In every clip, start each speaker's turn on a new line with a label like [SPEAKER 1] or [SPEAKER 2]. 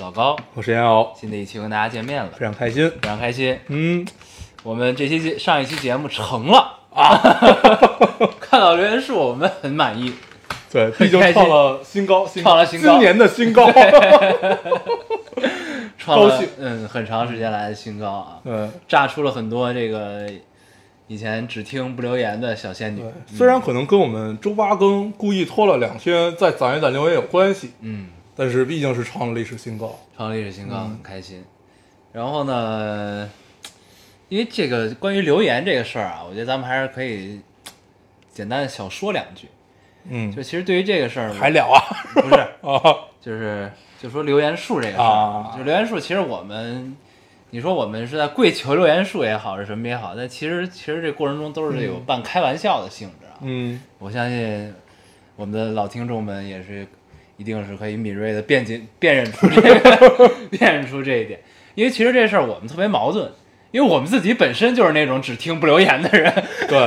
[SPEAKER 1] 老高。
[SPEAKER 2] 我是烟偶，
[SPEAKER 1] 新的一期跟大家见面了，
[SPEAKER 2] 非常开心。
[SPEAKER 1] 非常开心。
[SPEAKER 2] 嗯，
[SPEAKER 1] 我们这期节上一期节目成了。啊，看到留言数我们很满意，
[SPEAKER 2] 对，毕竟创了新高，新
[SPEAKER 1] 创了新高。
[SPEAKER 2] 今年的新高。
[SPEAKER 1] 创了嗯很长时间来的新高啊，
[SPEAKER 2] 嗯，
[SPEAKER 1] 炸出了很多这个以前只听不留言的小仙女。，
[SPEAKER 2] 虽然可能跟我们周八更故意拖了两天再攒一攒留言有关系，
[SPEAKER 1] 嗯，
[SPEAKER 2] 但是毕竟是创了历史新高。
[SPEAKER 1] 创了历史新高，
[SPEAKER 2] 嗯
[SPEAKER 1] 很开心。然后呢，因为这个关于留言这个事儿啊，我觉得咱们还是可以简单的小说两句。
[SPEAKER 2] 嗯
[SPEAKER 1] 就，其实对于这个事儿，
[SPEAKER 2] 还了啊
[SPEAKER 1] 不是，
[SPEAKER 2] 啊，
[SPEAKER 1] 就是就说留言数这个事儿，
[SPEAKER 2] 啊
[SPEAKER 1] 就留言数，其实我们，你说我们是在跪求留言数也好，是什么也好，但其实其实这过程中都是有半开玩笑的性质啊。
[SPEAKER 2] 嗯，
[SPEAKER 1] 我相信我们的老听众们也是，一定是可以敏锐的辨解辨认出这个 辨认出这一点，因为其实这事儿我们特别矛盾，因为我们自己本身就是那种只听不留言的人，
[SPEAKER 2] 对，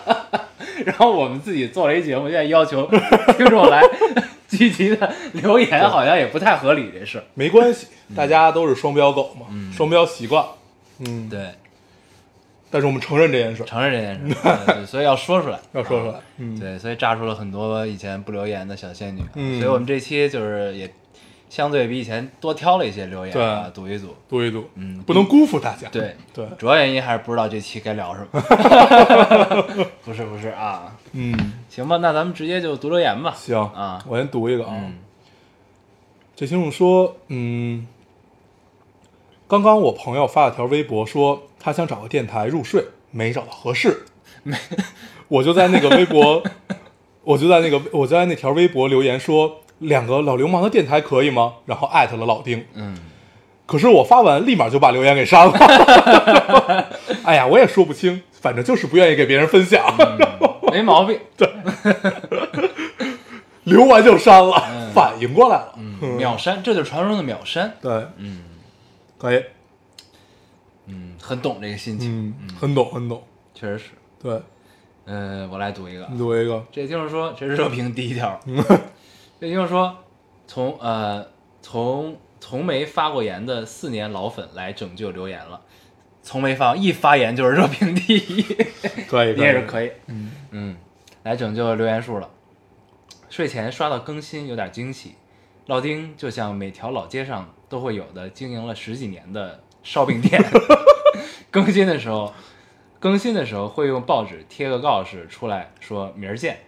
[SPEAKER 1] 然后我们自己做了一节目，现在要求听众来 积极的留言，好像也不太合理这事儿。
[SPEAKER 2] 没关系，大家都是双标狗嘛，双标习惯。嗯，
[SPEAKER 1] 对，
[SPEAKER 2] 但是我们承认这件事，
[SPEAKER 1] 承认这件事，对对 所以要说出来，
[SPEAKER 2] 要说出来。嗯，
[SPEAKER 1] 对，所以炸出了很多以前不留言的小仙女，
[SPEAKER 2] 嗯
[SPEAKER 1] 所以我们这期就是也相对比以前多挑了一些留言啊，赌一赌，
[SPEAKER 2] 赌一赌，
[SPEAKER 1] 嗯
[SPEAKER 2] 不能辜负大家。
[SPEAKER 1] 对
[SPEAKER 2] 对，
[SPEAKER 1] 主要原因还是不知道这期该聊什么。不是不是啊，
[SPEAKER 2] 嗯，
[SPEAKER 1] 行吧，那咱们直接就读留言吧。
[SPEAKER 2] 行
[SPEAKER 1] 啊
[SPEAKER 2] 我先读一个啊。
[SPEAKER 1] 嗯
[SPEAKER 2] 这听众说，嗯，刚刚我朋友发了条微博说他想找个电台入睡，没找到合适，没我就在那个微博，我就在那个我就在那条微博留言说两个老流氓的电台可以吗？然后艾特了老丁，
[SPEAKER 1] 嗯，
[SPEAKER 2] 可是我发完立马就把留言给删了。哎呀，我也说不清，反正就是不愿意给别人分享，
[SPEAKER 1] 没毛病。
[SPEAKER 2] 对留完就删了，
[SPEAKER 1] 嗯
[SPEAKER 2] 反应过来了。
[SPEAKER 1] 嗯，秒删，这就是传说中的秒删。
[SPEAKER 2] 对，
[SPEAKER 1] 嗯
[SPEAKER 2] 可以，
[SPEAKER 1] 嗯，很懂这个心情，
[SPEAKER 2] 嗯，很懂很懂。
[SPEAKER 1] 确实是。
[SPEAKER 2] 对，
[SPEAKER 1] 嗯，我来读一个。
[SPEAKER 2] 你读一个，
[SPEAKER 1] 这就是说，这是热评第一条。这就是说，从呃从从没发过言的四年老粉来拯救留言了，从没发一发言就是热评第一，
[SPEAKER 2] 可以，
[SPEAKER 1] 你也是可
[SPEAKER 2] 以。
[SPEAKER 1] 以，嗯嗯，来拯救留言数了。睡前刷到更新有点惊喜，老丁就像每条老街上都会有的经营了十几年的烧饼店，更新的时候，更新的时候会用报纸贴个告示出来说明儿见，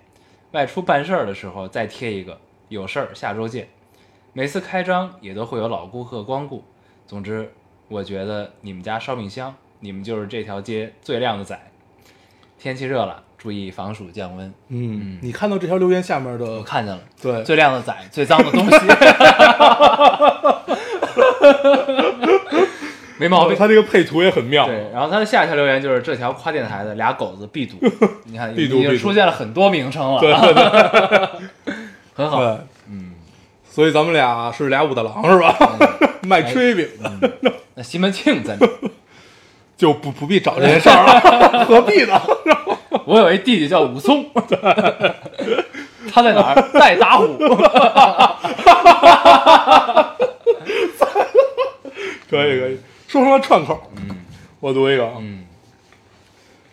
[SPEAKER 1] 外出办事儿的时候再贴一个有事儿下周见，每次开张也都会有老顾客光顾。总之，我觉得你们家烧饼香，你们就是这条街最靓的仔。天气热了，注意防暑降温。
[SPEAKER 2] 嗯，你看到这条留言下面的
[SPEAKER 1] 我，看见了，
[SPEAKER 2] 对，
[SPEAKER 1] 最靓的仔，最脏的东西，没毛病。
[SPEAKER 2] 他这个配图也很妙。
[SPEAKER 1] 对，然后他的下一条留言就是这条跨电台的俩狗子必读，你看已经出现了很多名称了，
[SPEAKER 2] 对对对
[SPEAKER 1] 很好。嗯，
[SPEAKER 2] 所以咱们俩是俩武大郎是吧？卖炊饼的，
[SPEAKER 1] 那西门庆在哪？
[SPEAKER 2] 就不不必找这件事儿了，何必呢？
[SPEAKER 1] 我有一弟弟叫武松，他在哪儿？在打虎。
[SPEAKER 2] 可以可以，说成了串口。
[SPEAKER 1] 嗯。
[SPEAKER 2] 我读一个。啊，
[SPEAKER 1] 嗯。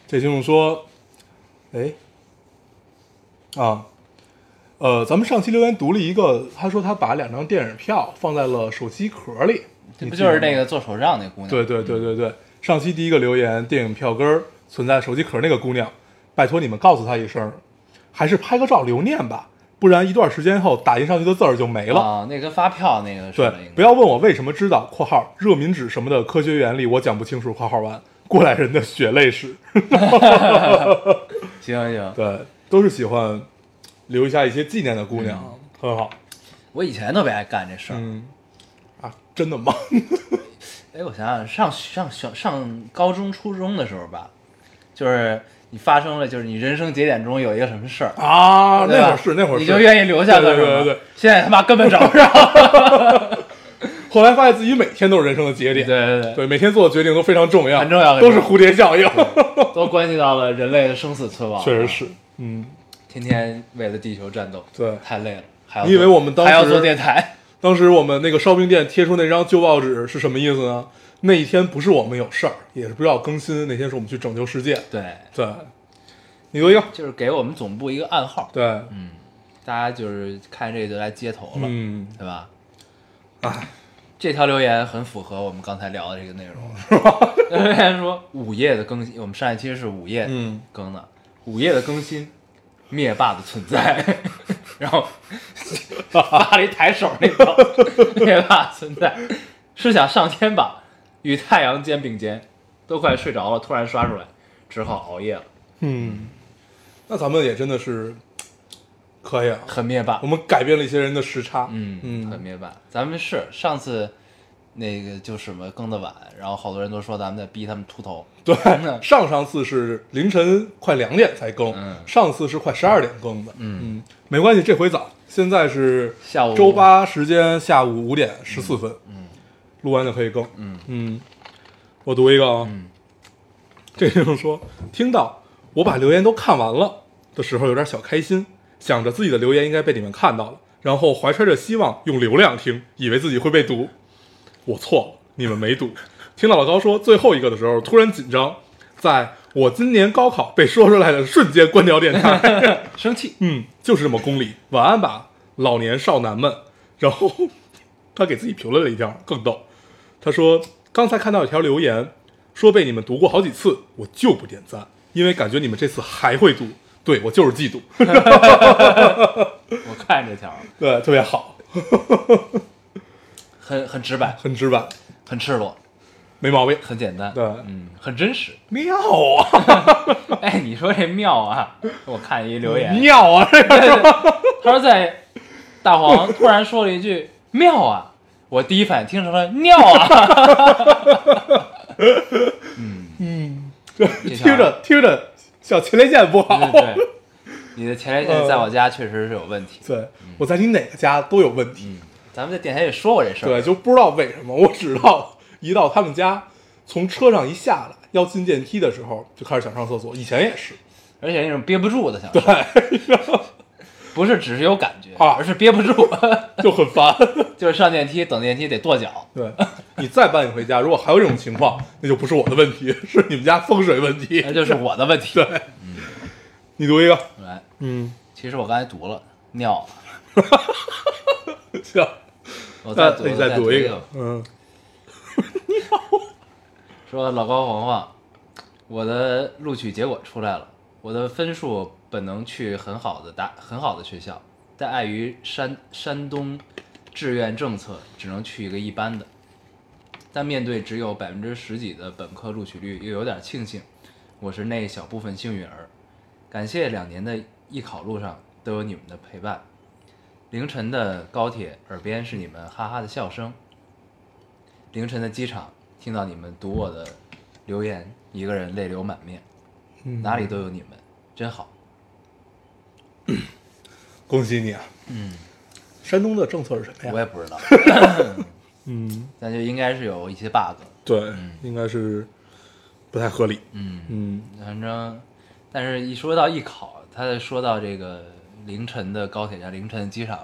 [SPEAKER 2] 这听众说，哎，啊，呃，咱们上期留言读了一个，他说他把两张电影票放在了手机壳里，
[SPEAKER 1] 这不就是那
[SPEAKER 2] 个？
[SPEAKER 1] 个做手账那姑娘？
[SPEAKER 2] 对对对对对，上期第一个留言，电影票根儿存在手机壳那个姑娘，拜托你们告诉她一声，还是拍个照留念吧，不然一段时间后打印上去的字儿就没了。
[SPEAKER 1] 啊，那跟发票那个似
[SPEAKER 2] 对不要问我为什么知道（括号热敏纸什么的科学原理我讲不清楚）（括号完）过来人的血泪史。
[SPEAKER 1] 行行。
[SPEAKER 2] 对，都是喜欢留下一些纪念的姑娘，很好。
[SPEAKER 1] 我以前特别爱干这事儿，
[SPEAKER 2] 嗯，啊，真的吗？
[SPEAKER 1] 哎，我想想，上上上上高中、初中的时候吧，就是你发生了，就是你人生节点中有一个什么事儿，
[SPEAKER 2] 啊，那会儿是那会儿是，
[SPEAKER 1] 你就愿意留下个什么？
[SPEAKER 2] 对对对对
[SPEAKER 1] 现在他妈根本找不着。
[SPEAKER 2] 后来发现自己每天都是人生的节点，
[SPEAKER 1] 对对对，
[SPEAKER 2] 对，每天做的决定都非常重要，
[SPEAKER 1] 很重要很
[SPEAKER 2] 都是蝴蝶效应，
[SPEAKER 1] 都关系到了人类的生死存亡。
[SPEAKER 2] 确实是，嗯，
[SPEAKER 1] 天天为了地球战斗，
[SPEAKER 2] 对。
[SPEAKER 1] 太累了。还要
[SPEAKER 2] 你以为我们当时
[SPEAKER 1] 还要做电台？
[SPEAKER 2] 当时我们那个烧饼店贴出那张旧报纸是什么意思呢？那一天不是我们有事儿，也是不知道更新，那天是我们去拯救世界。
[SPEAKER 1] 对，
[SPEAKER 2] 对，你读一个。
[SPEAKER 1] 就是给我们总部一个暗号，
[SPEAKER 2] 对，嗯。
[SPEAKER 1] 大家就是看这个就来接头了，
[SPEAKER 2] 嗯，
[SPEAKER 1] 对吧？
[SPEAKER 2] 哎，
[SPEAKER 1] 这条留言很符合我们刚才聊的这个内容，是吧？留言说午夜的更新，我们上一期是午夜
[SPEAKER 2] 嗯。
[SPEAKER 1] 更的，午夜的更新，灭霸的存在，然后 发了一抬手那个灭霸存在，是想上天吧？与太阳肩并肩，都快睡着了，突然刷出来，只好熬夜了，
[SPEAKER 2] 嗯，那咱们也真的是可以啊，
[SPEAKER 1] 很灭霸
[SPEAKER 2] 我。们改变了一些人的时差。
[SPEAKER 1] 嗯
[SPEAKER 2] 嗯
[SPEAKER 1] 很灭霸。咱们是上次那个就什么更的晚，然后好多人都说咱们在逼他们秃头。
[SPEAKER 2] 对
[SPEAKER 1] 嗯，
[SPEAKER 2] 上上次是凌晨快两点才更，
[SPEAKER 1] 嗯
[SPEAKER 2] 上次是快十二点更的。
[SPEAKER 1] 嗯
[SPEAKER 2] 嗯，没关系，这回早。现在是
[SPEAKER 1] 下午
[SPEAKER 2] 周八时间下午五点十四分，
[SPEAKER 1] 嗯
[SPEAKER 2] 录完就可以更。
[SPEAKER 1] 嗯
[SPEAKER 2] 嗯，我读一个啊，
[SPEAKER 1] 嗯
[SPEAKER 2] 这听众说，听到我把留言都看完了的时候，有点小开心，想着自己的留言应该被你们看到了，然后怀揣着希望用流量听，以为自己会被读。我错了，你们没赌。听到老高说最后一个的时候，突然紧张，在我今年高考被说出来的瞬间关掉电台。
[SPEAKER 1] 生气。
[SPEAKER 2] 嗯，就是这么功利。晚安吧，老年少男们。然后他给自己评论了一条，更逗。他说刚才看到一条留言，说被你们读过好几次，我就不点赞，因为感觉你们这次还会读。对我就是嫉妒，
[SPEAKER 1] 我看这条
[SPEAKER 2] 对，特别好，
[SPEAKER 1] 很很直白，
[SPEAKER 2] 很直白，
[SPEAKER 1] 很赤裸，
[SPEAKER 2] 没毛病。
[SPEAKER 1] 很简单。
[SPEAKER 2] 对
[SPEAKER 1] 嗯，很真实。
[SPEAKER 2] 妙啊，
[SPEAKER 1] 哎，你说这妙啊！我看一留言，
[SPEAKER 2] 妙啊，这个
[SPEAKER 1] 他说在大黄突然说了一句“妙啊”，我第一反应听成了“尿啊 ”。
[SPEAKER 2] 嗯，
[SPEAKER 1] 嗯
[SPEAKER 2] 听着听着小前列腺不好。
[SPEAKER 1] 对对对，你的前列腺在我家确实是有问题。
[SPEAKER 2] 对，我在你哪个家都有问题。
[SPEAKER 1] 嗯，咱们在电台也说过这事儿。
[SPEAKER 2] 对，就不知道为什么，我只知道一到他们家，从车上一下来要进电梯的时候，就开始想上厕所。以前也是，
[SPEAKER 1] 而且那种憋不住的想对，不是只是有感觉，
[SPEAKER 2] 啊
[SPEAKER 1] 而是憋不住，
[SPEAKER 2] 就很烦。
[SPEAKER 1] 就是上电梯等电梯得跺脚。
[SPEAKER 2] 对你再搬你回家，如果还有这种情况，那就不是我的问题，是你们家风水问题
[SPEAKER 1] 那。就是我的问题。
[SPEAKER 2] 对，你读一个，
[SPEAKER 1] 来，
[SPEAKER 2] 嗯，
[SPEAKER 1] 其实我刚才读了尿，
[SPEAKER 2] 行，
[SPEAKER 1] 我再读，
[SPEAKER 2] 那你再
[SPEAKER 1] 我读
[SPEAKER 2] 一个，，嗯，
[SPEAKER 1] 说老高黄黄，我的录取结果出来了，我的分数本能去很好的大很好的学校，但碍于山山东志愿政策，只能去一个一般的。但面对只有百分之十几的本科录取率，又有点庆幸，我是那小部分幸运儿。感谢两年的艺考路上都有你们的陪伴，凌晨的高铁耳边是你们哈哈的笑声，凌晨的机场听到你们读我的留言，一个人泪流满面，哪里都有你们，真好。
[SPEAKER 2] 恭喜你啊！
[SPEAKER 1] 嗯，
[SPEAKER 2] 山东的政策是什么呀？
[SPEAKER 1] 我也不知道，
[SPEAKER 2] 嗯，
[SPEAKER 1] 但就应该是有一些 bug。
[SPEAKER 2] 对，应该是不太合理。
[SPEAKER 1] 嗯，
[SPEAKER 2] 嗯，
[SPEAKER 1] 反正，但是一说到艺考，他说到这个凌晨的高铁站、凌晨的机场，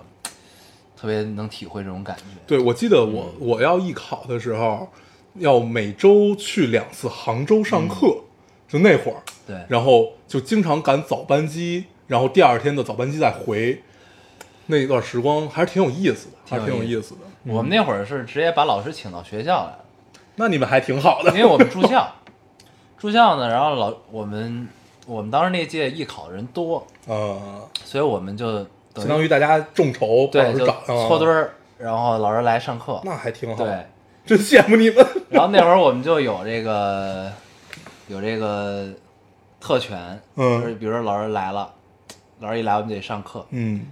[SPEAKER 1] 特别能体会这种感觉。
[SPEAKER 2] 对，我记得我我要艺考的时候，要每周去两次杭州上课，就那会儿，
[SPEAKER 1] 对，
[SPEAKER 2] 然后就经常赶早班机，然后第二天的早班机再回，那一段时光还是挺有意思的，还是挺有意思的。
[SPEAKER 1] 我们那会儿是直接把老师请到学校来了。
[SPEAKER 2] 那你们还挺好的
[SPEAKER 1] 因，为我们住校，住校呢，然后老我们我们当时那届艺考的人多，
[SPEAKER 2] 嗯，
[SPEAKER 1] 所以我们就等
[SPEAKER 2] 相当于大家众筹，
[SPEAKER 1] 对就搓堆
[SPEAKER 2] 儿，
[SPEAKER 1] 儿，然后老师来上课，
[SPEAKER 2] 那还挺好。
[SPEAKER 1] 对，，
[SPEAKER 2] 真羡慕你们。
[SPEAKER 1] 然后那会儿我们就有这个有这个特权，
[SPEAKER 2] 嗯。
[SPEAKER 1] 就是比如说老师来了，老师一来我们得上课，
[SPEAKER 2] 嗯。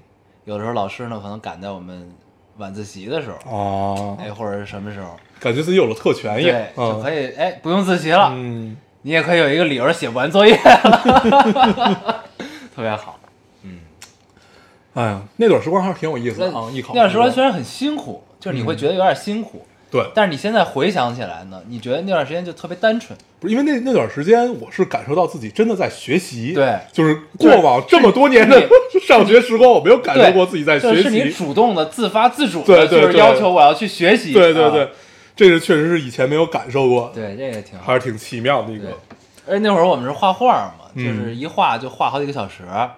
[SPEAKER 1] 有的时候老师呢可能赶在我们晚自习的时候，
[SPEAKER 2] 哦，
[SPEAKER 1] 哎，或者是什么时候，
[SPEAKER 2] 感觉自己有了特权一样
[SPEAKER 1] 对，，就可，
[SPEAKER 2] 以
[SPEAKER 1] 哎不用自习了，
[SPEAKER 2] 嗯，
[SPEAKER 1] 你也可以有一个理由写不完作业了，特别好。嗯。
[SPEAKER 2] 哎呀，那段时光还是挺有意思的啊，艺考
[SPEAKER 1] 那段时光虽然很辛苦，就是你会觉得有点辛苦，
[SPEAKER 2] 对，
[SPEAKER 1] 但是你现在回想起来呢，你觉得那段时间就特别单纯。
[SPEAKER 2] 不是因为那那段时间，我是感受到自己真的在学习，
[SPEAKER 1] 对。
[SPEAKER 2] 就是过往这么多年的 上学时光，我没有感受，过自己在学习。
[SPEAKER 1] 就是你，主动的、自发自主的，
[SPEAKER 2] 对对对
[SPEAKER 1] 就是要求我要去学习。
[SPEAKER 2] 对对对。
[SPEAKER 1] 啊，
[SPEAKER 2] 这个确实是以前没有感受过，
[SPEAKER 1] 对，这个挺好
[SPEAKER 2] 还。是挺奇妙的一个，
[SPEAKER 1] 而且那会儿我们是画画嘛，
[SPEAKER 2] 嗯
[SPEAKER 1] 就是一画就画好几个小时，
[SPEAKER 2] 啊，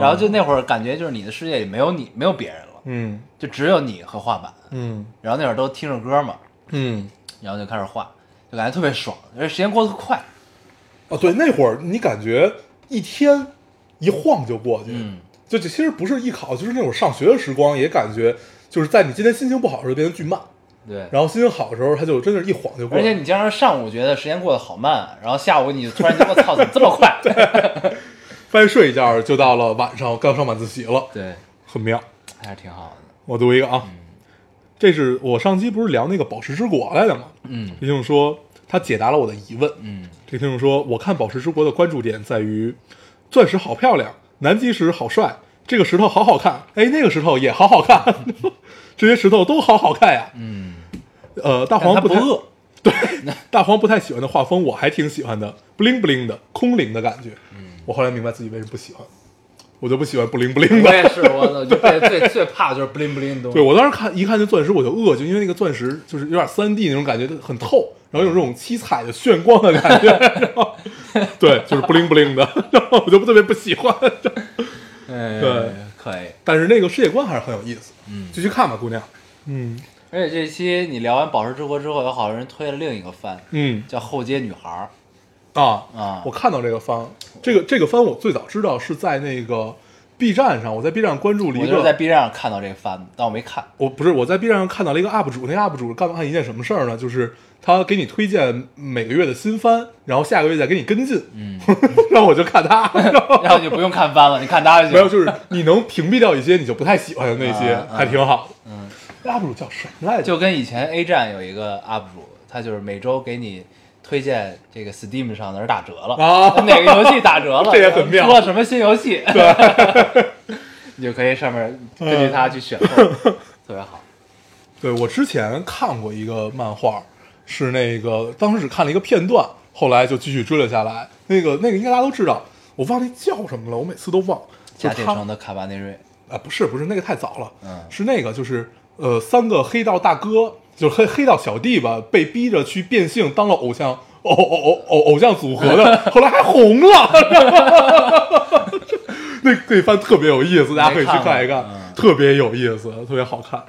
[SPEAKER 1] 然后就那会儿感觉就是你的世界里没有你，没有别人了，
[SPEAKER 2] 嗯
[SPEAKER 1] 就只有你和画板。
[SPEAKER 2] 嗯
[SPEAKER 1] 然后那会儿都听着歌嘛，
[SPEAKER 2] 嗯，
[SPEAKER 1] 然后就开始画，就感觉特别爽，而且时间过得快。
[SPEAKER 2] 哦，对，那会儿你感觉一天一晃就过去，
[SPEAKER 1] 嗯，
[SPEAKER 2] 就这其实不是艺考，就是那会儿上学的时光，也感觉就是在你今天心情不好的时候变得巨慢，
[SPEAKER 1] 对。
[SPEAKER 2] 然后心情好的时候，他就真的是一晃就过去。
[SPEAKER 1] 而且你经常上午觉得时间过得好慢，然后下午你就突然间我操，怎么这么快？
[SPEAKER 2] 对，翻睡一觉就到了晚上，刚上晚自习了，
[SPEAKER 1] 对，
[SPEAKER 2] 很妙。
[SPEAKER 1] 还是挺好的。
[SPEAKER 2] 我读一个啊，这是我上期不是聊那个宝石之国来的吗？
[SPEAKER 1] 嗯
[SPEAKER 2] 这听众说他解答了我的疑问。
[SPEAKER 1] 嗯，
[SPEAKER 2] 这听众说，我看宝石之国的关注点在于钻石好漂亮，南极石好帅，这个石头好好看，哎，那个石头也好好看，这些石头都好好看呀。
[SPEAKER 1] 嗯，
[SPEAKER 2] 呃，大黄不
[SPEAKER 1] 不饿。
[SPEAKER 2] 对，大黄不太喜欢的画风，我还挺喜欢的，不灵不灵的，空灵的感觉。
[SPEAKER 1] 嗯
[SPEAKER 2] 我后来明白自己为什么不喜欢，我就不喜欢不灵不灵的。
[SPEAKER 1] 我也是，我 最最最怕就是不灵不灵的东西。
[SPEAKER 2] 对我当时看一看这钻石我就饿，就因为那个钻石就是有点三 D 那种感觉，很透，然后有这种七彩的炫光的感觉，然后对，就是不灵不灵的，然后我就特别不喜欢。
[SPEAKER 1] 哎，
[SPEAKER 2] 对，
[SPEAKER 1] 可以。
[SPEAKER 2] 但是那个世界观还是很有意思，
[SPEAKER 1] 嗯
[SPEAKER 2] 继续看吧，姑娘。嗯
[SPEAKER 1] 而且这期你聊完《宝石之国》之后，有好多人推了另一个番，
[SPEAKER 2] 嗯
[SPEAKER 1] 叫《后街女孩
[SPEAKER 2] 啊》
[SPEAKER 1] 啊
[SPEAKER 2] 我。看到这个番，这个这个番我最早知道是在那个 B 站上，我在 B 站关注了一个
[SPEAKER 1] 我就是在
[SPEAKER 2] 个
[SPEAKER 1] ，B 站上看到这个番，但我没看。
[SPEAKER 2] 我不是我在 B 站上看到了一个 UP 主，那 UP 主干干一件什么事儿呢？就是他给你推荐每个月的新番，然后下个月再给你跟进，
[SPEAKER 1] 嗯，
[SPEAKER 2] 然后我就看他，然后
[SPEAKER 1] 你就不用看番了，你看他就行。
[SPEAKER 2] 没有，就是你能屏蔽掉一些你就不太喜欢的那些，还挺好的。
[SPEAKER 1] 嗯
[SPEAKER 2] ，UP 主叫什么来着？
[SPEAKER 1] 就跟以前 A 站有一个 UP 主，他就是每周给你推荐这个 Steam 上哪儿打折了，
[SPEAKER 2] 啊
[SPEAKER 1] 哪个游戏打折了，
[SPEAKER 2] 这也很妙
[SPEAKER 1] 出了什么新游戏，对，你就可以上面根据它去选购，特别好。
[SPEAKER 2] 对我之前看过一个漫画，是那个当时只看了一个片段，后来就继续追了下来。那个那个应该大家都知道，我忘了那叫什么了，我每次都忘。就是他
[SPEAKER 1] 贾铁城的卡巴内瑞，
[SPEAKER 2] 啊，不是不是那个太早了，
[SPEAKER 1] 嗯
[SPEAKER 2] 是那个就是呃三个黑道大哥，就是黑黑道小弟吧，被逼着去变性当了偶像偶偶偶偶偶像组合的，后来还红了。那那番特别有意思，大家可以去看一看，
[SPEAKER 1] 看嗯
[SPEAKER 2] 特别有意思，特别好看。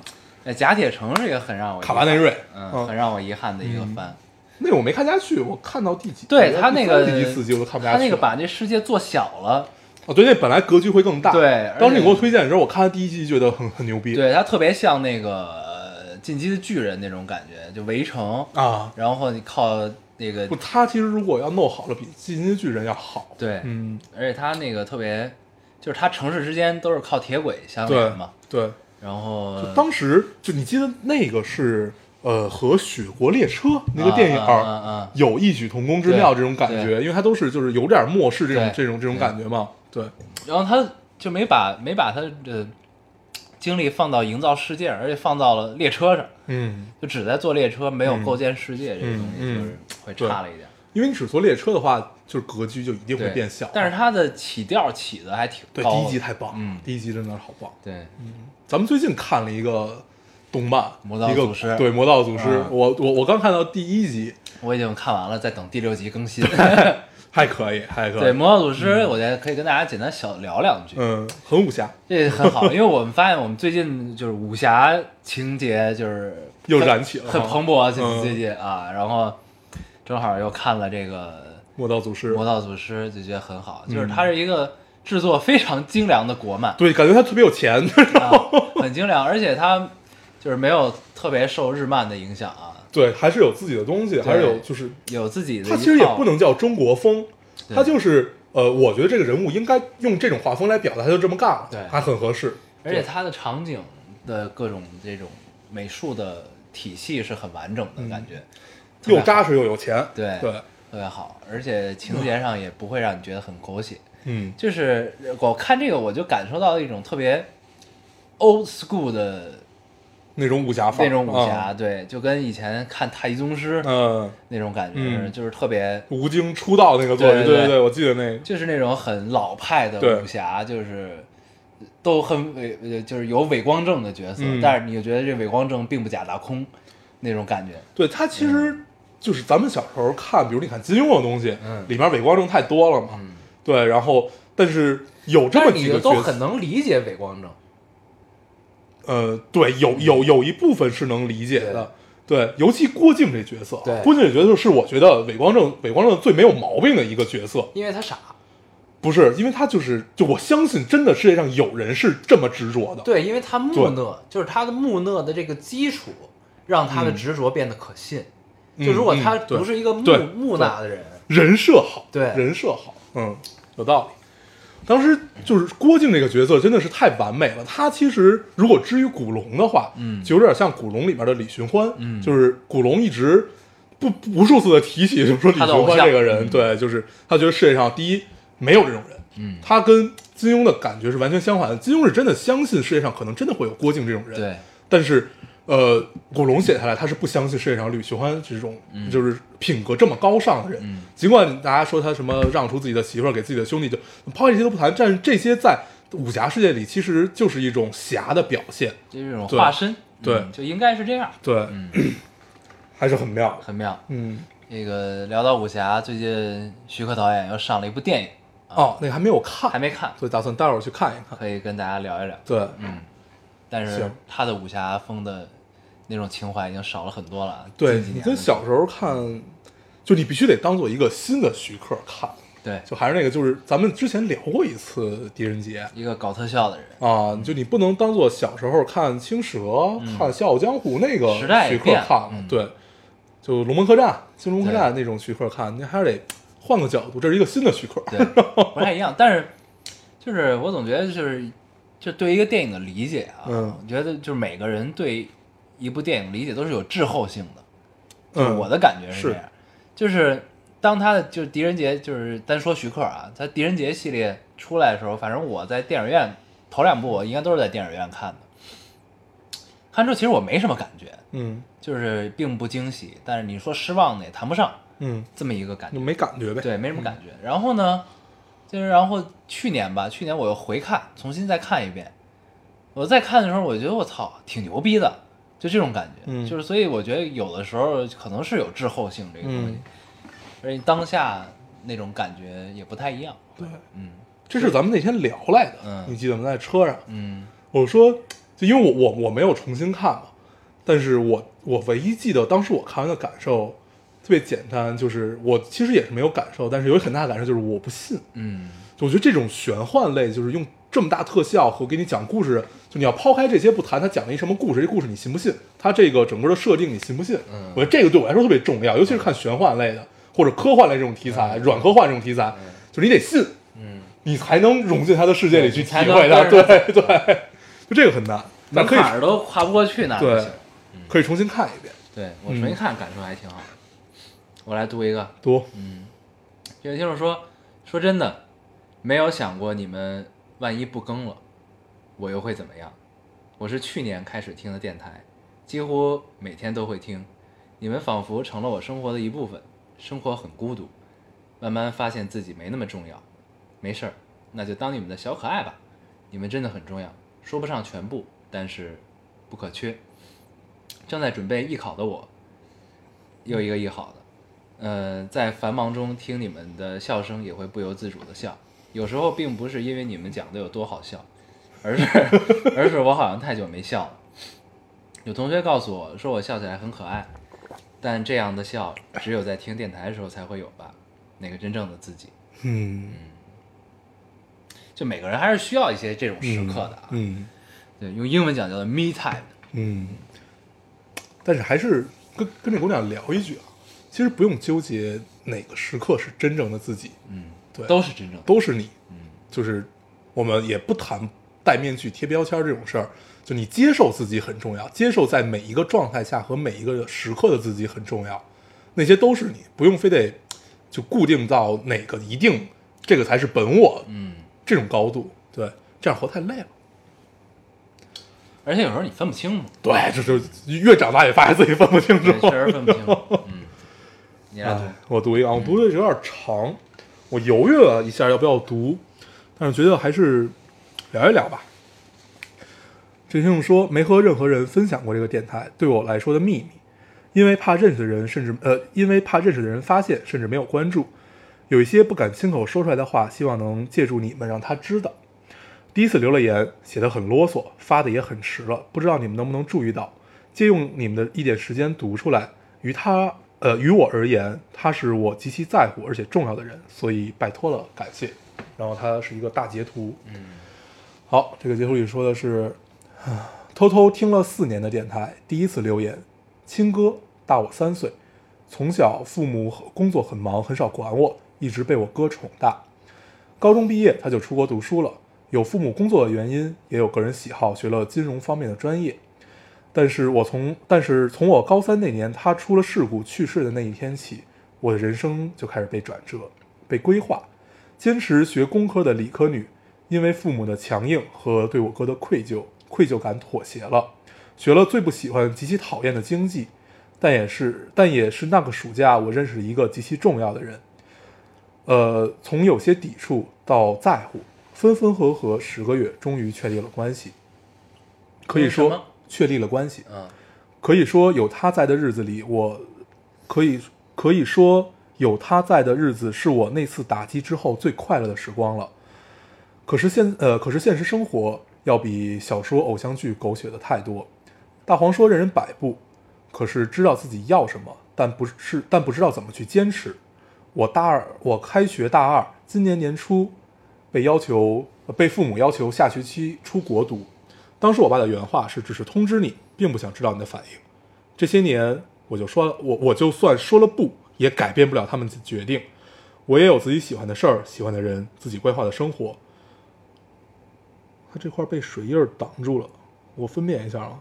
[SPEAKER 1] 哎，贾铁城是一个很让我
[SPEAKER 2] 卡巴内瑞
[SPEAKER 1] 嗯，
[SPEAKER 2] 嗯
[SPEAKER 1] 很让我遗憾的一个番。
[SPEAKER 2] 那个我没看下去，我看到第几？
[SPEAKER 1] 对他那个
[SPEAKER 2] 第第四集我都看不下去。
[SPEAKER 1] 他那个把这世界做小了，
[SPEAKER 2] 哦，对，那本来格局会更大。
[SPEAKER 1] 对
[SPEAKER 2] 当时你给我推荐的时候，我看了第一集，觉得很很牛逼。
[SPEAKER 1] 对他特别像那个呃进击的巨人那种感觉，就围城，
[SPEAKER 2] 啊，
[SPEAKER 1] 然后你靠那个
[SPEAKER 2] 不，他其实如果要弄好了，比《进击的巨人》要好。
[SPEAKER 1] 对，
[SPEAKER 2] 嗯，
[SPEAKER 1] 而且他那个特别，就是他城市之间都是靠铁轨相
[SPEAKER 2] 对
[SPEAKER 1] 连嘛，
[SPEAKER 2] 对。
[SPEAKER 1] 然后
[SPEAKER 2] 当时就你记得那个是呃和《雪国列车》那个电影
[SPEAKER 1] 啊啊啊啊
[SPEAKER 2] 有异曲同工之妙这种感觉，因为它都是就是有点末世这种这种这种感觉嘛。对，
[SPEAKER 1] 然后他就没把没把他的精力放到营造世界，而且放到了列车上，
[SPEAKER 2] 嗯，
[SPEAKER 1] 就只在坐列车，没有构建世界这个东西，
[SPEAKER 2] 嗯
[SPEAKER 1] 就是会差了一点。
[SPEAKER 2] 因为你只坐列车的话，就是格局就一定会，变小。
[SPEAKER 1] 但是它的起调起的还挺
[SPEAKER 2] 对
[SPEAKER 1] 高的。
[SPEAKER 2] 第一集太棒，
[SPEAKER 1] 嗯
[SPEAKER 2] 第一集真的是好棒。
[SPEAKER 1] 对，嗯
[SPEAKER 2] 咱们最近看了一个动漫，
[SPEAKER 1] 魔道祖师
[SPEAKER 2] 对《魔道祖师》
[SPEAKER 1] 嗯
[SPEAKER 2] 我我我刚看到第一集，
[SPEAKER 1] 我已经看完了，在等第六集更新。
[SPEAKER 2] 还可以，还可以。
[SPEAKER 1] 对，《魔道祖师》，我觉得可以跟大家简单小聊两句，
[SPEAKER 2] 嗯，很武侠，
[SPEAKER 1] 这很好，因为我们发现我们最近就是武侠情节就是
[SPEAKER 2] 又燃起了
[SPEAKER 1] 很蓬勃，最
[SPEAKER 2] 近
[SPEAKER 1] 最近啊，然后正好又看了这个
[SPEAKER 2] 魔道祖师《
[SPEAKER 1] 魔道祖师》，就觉得很好，就是
[SPEAKER 2] 嗯。
[SPEAKER 1] 它是一个制作非常精良的国漫，
[SPEAKER 2] 对，感觉他特别有钱。
[SPEAKER 1] 啊，很精良，而且它就是没有特别受日漫的影响啊，
[SPEAKER 2] 对，还是有自己的东西，还是有就是，
[SPEAKER 1] 有自己的一套。
[SPEAKER 2] 他其实也不能叫中国风，
[SPEAKER 1] 对
[SPEAKER 2] 他就是呃，我觉得这个人物应该用这种画风来表达，他就这么干了，
[SPEAKER 1] 对
[SPEAKER 2] 还很合适。
[SPEAKER 1] 而且它的场景的各种这种美术的体系是很完整的感觉，
[SPEAKER 2] 又扎实又有钱。
[SPEAKER 1] 对
[SPEAKER 2] 对，
[SPEAKER 1] 特别好，而且情节上也不会让你觉得很狗血。
[SPEAKER 2] 嗯
[SPEAKER 1] 就是我看这个，我就感受到一种特别 old school 的
[SPEAKER 2] 那种武侠范，
[SPEAKER 1] 那种武侠，
[SPEAKER 2] 啊。
[SPEAKER 1] 对，就跟以前看太极宗师
[SPEAKER 2] 嗯，
[SPEAKER 1] 那种感觉，
[SPEAKER 2] 嗯。
[SPEAKER 1] 就是特别，
[SPEAKER 2] 吴京出道那个作品，
[SPEAKER 1] 对对对。
[SPEAKER 2] 我记得那个，
[SPEAKER 1] 就是那种很老派的武侠，就是都很伪，呃就是有伪光正的角色，
[SPEAKER 2] 嗯。
[SPEAKER 1] 但是你就觉得这伪光正并不假大空那种感觉，
[SPEAKER 2] 对他其实就是咱们小时候看，比如你看金庸的东西，
[SPEAKER 1] 嗯。
[SPEAKER 2] 里面伪光正太多了嘛，
[SPEAKER 1] 嗯，
[SPEAKER 2] 对，然后但是有这么几个角色，
[SPEAKER 1] 很能理解伪光正，
[SPEAKER 2] 呃，对，有有有一部分是能理解的。对，尤其郭靖这角色，
[SPEAKER 1] 对
[SPEAKER 2] 郭靖这角色是我觉得伪光正伪光正最没有毛病的一个角色，
[SPEAKER 1] 因为他傻，
[SPEAKER 2] 不是因为他就是就我相信真的世界上有人是这么执着的，
[SPEAKER 1] 对，因为他木讷，就是他的木讷的这个基础，让他的
[SPEAKER 2] 嗯
[SPEAKER 1] 执着变得可信。
[SPEAKER 2] 嗯
[SPEAKER 1] 就如果他不是一个木
[SPEAKER 2] 对
[SPEAKER 1] 木讷的人，
[SPEAKER 2] 人设好，
[SPEAKER 1] 对
[SPEAKER 2] 人设好，嗯，有道理。当时就是郭靖这个角色真的是太完美了。他其实如果之于古龙的话，
[SPEAKER 1] 嗯。
[SPEAKER 2] 就有点像古龙里面的李寻欢，
[SPEAKER 1] 嗯。
[SPEAKER 2] 就是古龙一直不无数次的提起，就是说李寻欢这个人，
[SPEAKER 1] 嗯。
[SPEAKER 2] 对，就是他觉得世界上第一没有这种人，
[SPEAKER 1] 嗯，
[SPEAKER 2] 他跟金庸的感觉是完全相反的。金庸是真的相信世界上可能真的会有郭靖这种人，
[SPEAKER 1] 对，
[SPEAKER 2] 但是，呃，古龙写下来，他是不相信世界上吕寻欢这种、就是品格这么高尚的人。
[SPEAKER 1] 嗯
[SPEAKER 2] 尽管大家说他什么让出自己的媳妇儿给自己的兄弟，就抛开这些都不谈，但是这些在武侠世界里其实就是一种侠的表现。
[SPEAKER 1] 就是这种化身，
[SPEAKER 2] 对
[SPEAKER 1] 嗯就应该是这样，
[SPEAKER 2] 对，
[SPEAKER 1] 嗯，
[SPEAKER 2] 还是很妙。
[SPEAKER 1] 很妙。
[SPEAKER 2] 嗯，
[SPEAKER 1] 那个聊到武侠，最近徐克导演又上了一部电影，
[SPEAKER 2] 哦，那个还没有看，
[SPEAKER 1] 还没看，
[SPEAKER 2] 所以打算待会儿去看一看。
[SPEAKER 1] 可以跟大家聊一聊。
[SPEAKER 2] 对，
[SPEAKER 1] 嗯，但是他的武侠风的那种情怀已经少了很多了。
[SPEAKER 2] 对你跟小时候看，就你必须得当做一个新的徐克看。
[SPEAKER 1] 对
[SPEAKER 2] 就还是那个，就是咱们之前聊过一次狄仁杰，
[SPEAKER 1] 一个搞特效的人，
[SPEAKER 2] 啊，就你不能当做小时候看《青蛇》看《笑傲江湖》那个
[SPEAKER 1] 嗯时代
[SPEAKER 2] 徐克看，
[SPEAKER 1] 嗯
[SPEAKER 2] 对，就《龙门客栈》《新龙门客栈》那种徐克看，你还是得换个角度，这是一个新的徐克。
[SPEAKER 1] 对，不太一样。但是就是我总觉得就是就对一个电影的理解啊，
[SPEAKER 2] 嗯。
[SPEAKER 1] 我觉得就是每个人对一部电影理解都是有滞后性的。就是
[SPEAKER 2] 嗯，
[SPEAKER 1] 我的感觉是
[SPEAKER 2] 是
[SPEAKER 1] 这样，就是当他的就是狄仁杰，就是单说徐克啊，他狄仁杰系列出来的时候，反正我在电影院头两部我应该都是在电影院看的，看之后其实我没什么感觉，
[SPEAKER 2] 嗯。
[SPEAKER 1] 就是并不惊喜，但是你说失望呢也谈不上
[SPEAKER 2] 嗯，
[SPEAKER 1] 这么一个感觉。
[SPEAKER 2] 就，没感觉呗。
[SPEAKER 1] 对，没什么感觉。然后呢，就是然后去年吧，去年我又回看，重新再看一遍。我再看的时候，我觉得我操，挺牛逼的，就这种感觉。
[SPEAKER 2] 嗯
[SPEAKER 1] 就是所以我觉得有的时候可能是有滞后性这个东西，
[SPEAKER 2] 嗯
[SPEAKER 1] 而且当下那种感觉也不太一样。
[SPEAKER 2] 对，
[SPEAKER 1] 嗯
[SPEAKER 2] 这是咱们那天聊来的，
[SPEAKER 1] 嗯
[SPEAKER 2] 你记得吗？在车上，
[SPEAKER 1] 嗯
[SPEAKER 2] 我说，就因为我我我没有重新看嘛，但是我我唯一记得当时我看完的感受特别简单，就是我其实也是没有感受，但是有很大的感受就是我不信。
[SPEAKER 1] 嗯
[SPEAKER 2] 就我觉得这种玄幻类，就是用这么大特效和给你讲故事，就你要抛开这些不谈，他讲了一什么故事，这故事你信不信？他这个整个的设定你信不信？
[SPEAKER 1] 嗯
[SPEAKER 2] 我觉得这个对我来说特别重要，尤其是看玄幻类的或者科幻类这种题材，软科幻这种题材，就是你得信，
[SPEAKER 1] 嗯，
[SPEAKER 2] 你才能融进他的世界里去体会它。
[SPEAKER 1] 跟着
[SPEAKER 2] 对对，就这个很难，咱可以
[SPEAKER 1] 咱坎儿都跨不过去呢
[SPEAKER 2] 对。可以重新看一遍，
[SPEAKER 1] 对我重新看感受还挺好的。我来读一个，
[SPEAKER 2] 读
[SPEAKER 1] 嗯，有听众说，说真的，没有想过你们万一不更了，我又会怎么样？我是去年开始听的电台，几乎每天都会听，你们仿佛成了我生活的一部分，生活很孤独，慢慢发现自己没那么重要，没事儿，那就当你们的小可爱吧，你们真的很重要，说不上全部，但是不可缺。正在准备艺考的我，又一个艺考的。呃，在繁忙中听你们的笑声，也会不由自主的笑。有时候并不是因为你们讲的有多好笑，而是 而是我好像太久没笑了。有同学告诉我说我笑起来很可爱，但这样的笑只有在听电台的时候才会有吧？那个真正的自己，
[SPEAKER 2] 嗯
[SPEAKER 1] 就每个人还是需要一些这种时刻的啊。
[SPEAKER 2] 嗯
[SPEAKER 1] 对，用英文讲叫做 me time。
[SPEAKER 2] 嗯，但是还是跟跟这姑娘聊一句啊，其实不用纠结哪个时刻是真正的自己，
[SPEAKER 1] 嗯，
[SPEAKER 2] 对，
[SPEAKER 1] 都是真正的。
[SPEAKER 2] 都是你，
[SPEAKER 1] 嗯
[SPEAKER 2] 就是我们也不谈戴面具、贴标签这种事儿，就你接受自己很重要，接受在每一个状态下和每一个时刻的自己很重要，那些都是你，不用非得就固定到哪个一定这个才是本我
[SPEAKER 1] 嗯，
[SPEAKER 2] 这种高度，对，这样活太累了。
[SPEAKER 1] 而且有时候你分不清嘛，
[SPEAKER 2] 对，就是越长大越发现自己分不清楚，。
[SPEAKER 1] 确实分不清。嗯，你来读
[SPEAKER 2] 哎，我读一个啊，我读的有点长，我犹豫了一下要不要读，但是觉得还是聊一聊吧。这听众说没和任何人分享过这个电台对我来说的秘密，因为怕认识的人甚至呃，因为怕认识的人发现，甚至没有关注，有一些不敢亲口说出来的话，希望能借助你们让他知道。第一次留了言，写的很啰嗦，发的也很迟了，不知道你们能不能注意到，借用你们的一点时间读出来。与他，呃，于我而言，他是我极其在乎而且重要的人，所以拜托了，感谢。然后他是一个大截图，
[SPEAKER 1] 嗯，
[SPEAKER 2] 好，这个截图里说的是，啊偷偷听了四年的电台，第一次留言，亲哥大我三岁，从小父母工作很忙，很少管我，一直被我哥宠大。高中毕业他就出国读书了，有父母工作的原因，也有个人喜好，学了金融方面的专业。但是我从但是从我高三那年他出了事故去世的那一天起，我的人生就开始被转折，被规划。坚持学工科的理科女，因为父母的强硬和对我哥的愧疚愧疚感妥协了，学了最不喜欢、极其讨厌的经济，但也是但也是那个暑假我认识了一个极其重要的人。呃，从有些抵触到在乎，分分合合十个月，终于确立了关系。可以说确立了关系。
[SPEAKER 1] 嗯，
[SPEAKER 2] 可以说有他在的日子里，我可以可以说有他在的日子是我那次打击之后最快乐的时光了。可是现呃，可是现实生活要比小说、偶像剧狗血的太多。大黄说任人摆布，可是知道自己要什么，但不是但不知道怎么去坚持。我大二，我开学大二，今年年初被要求呃被父母要求下学期出国读。当时我爸的原话是：“只是通知你，并不想知道你的反应。”这些年，我就说了我我就算说了不，也改变不了他们的决定。我也有自己喜欢的事儿、喜欢的人、自己规划的生活。他这块被水印儿挡住了，我分辨一下啊。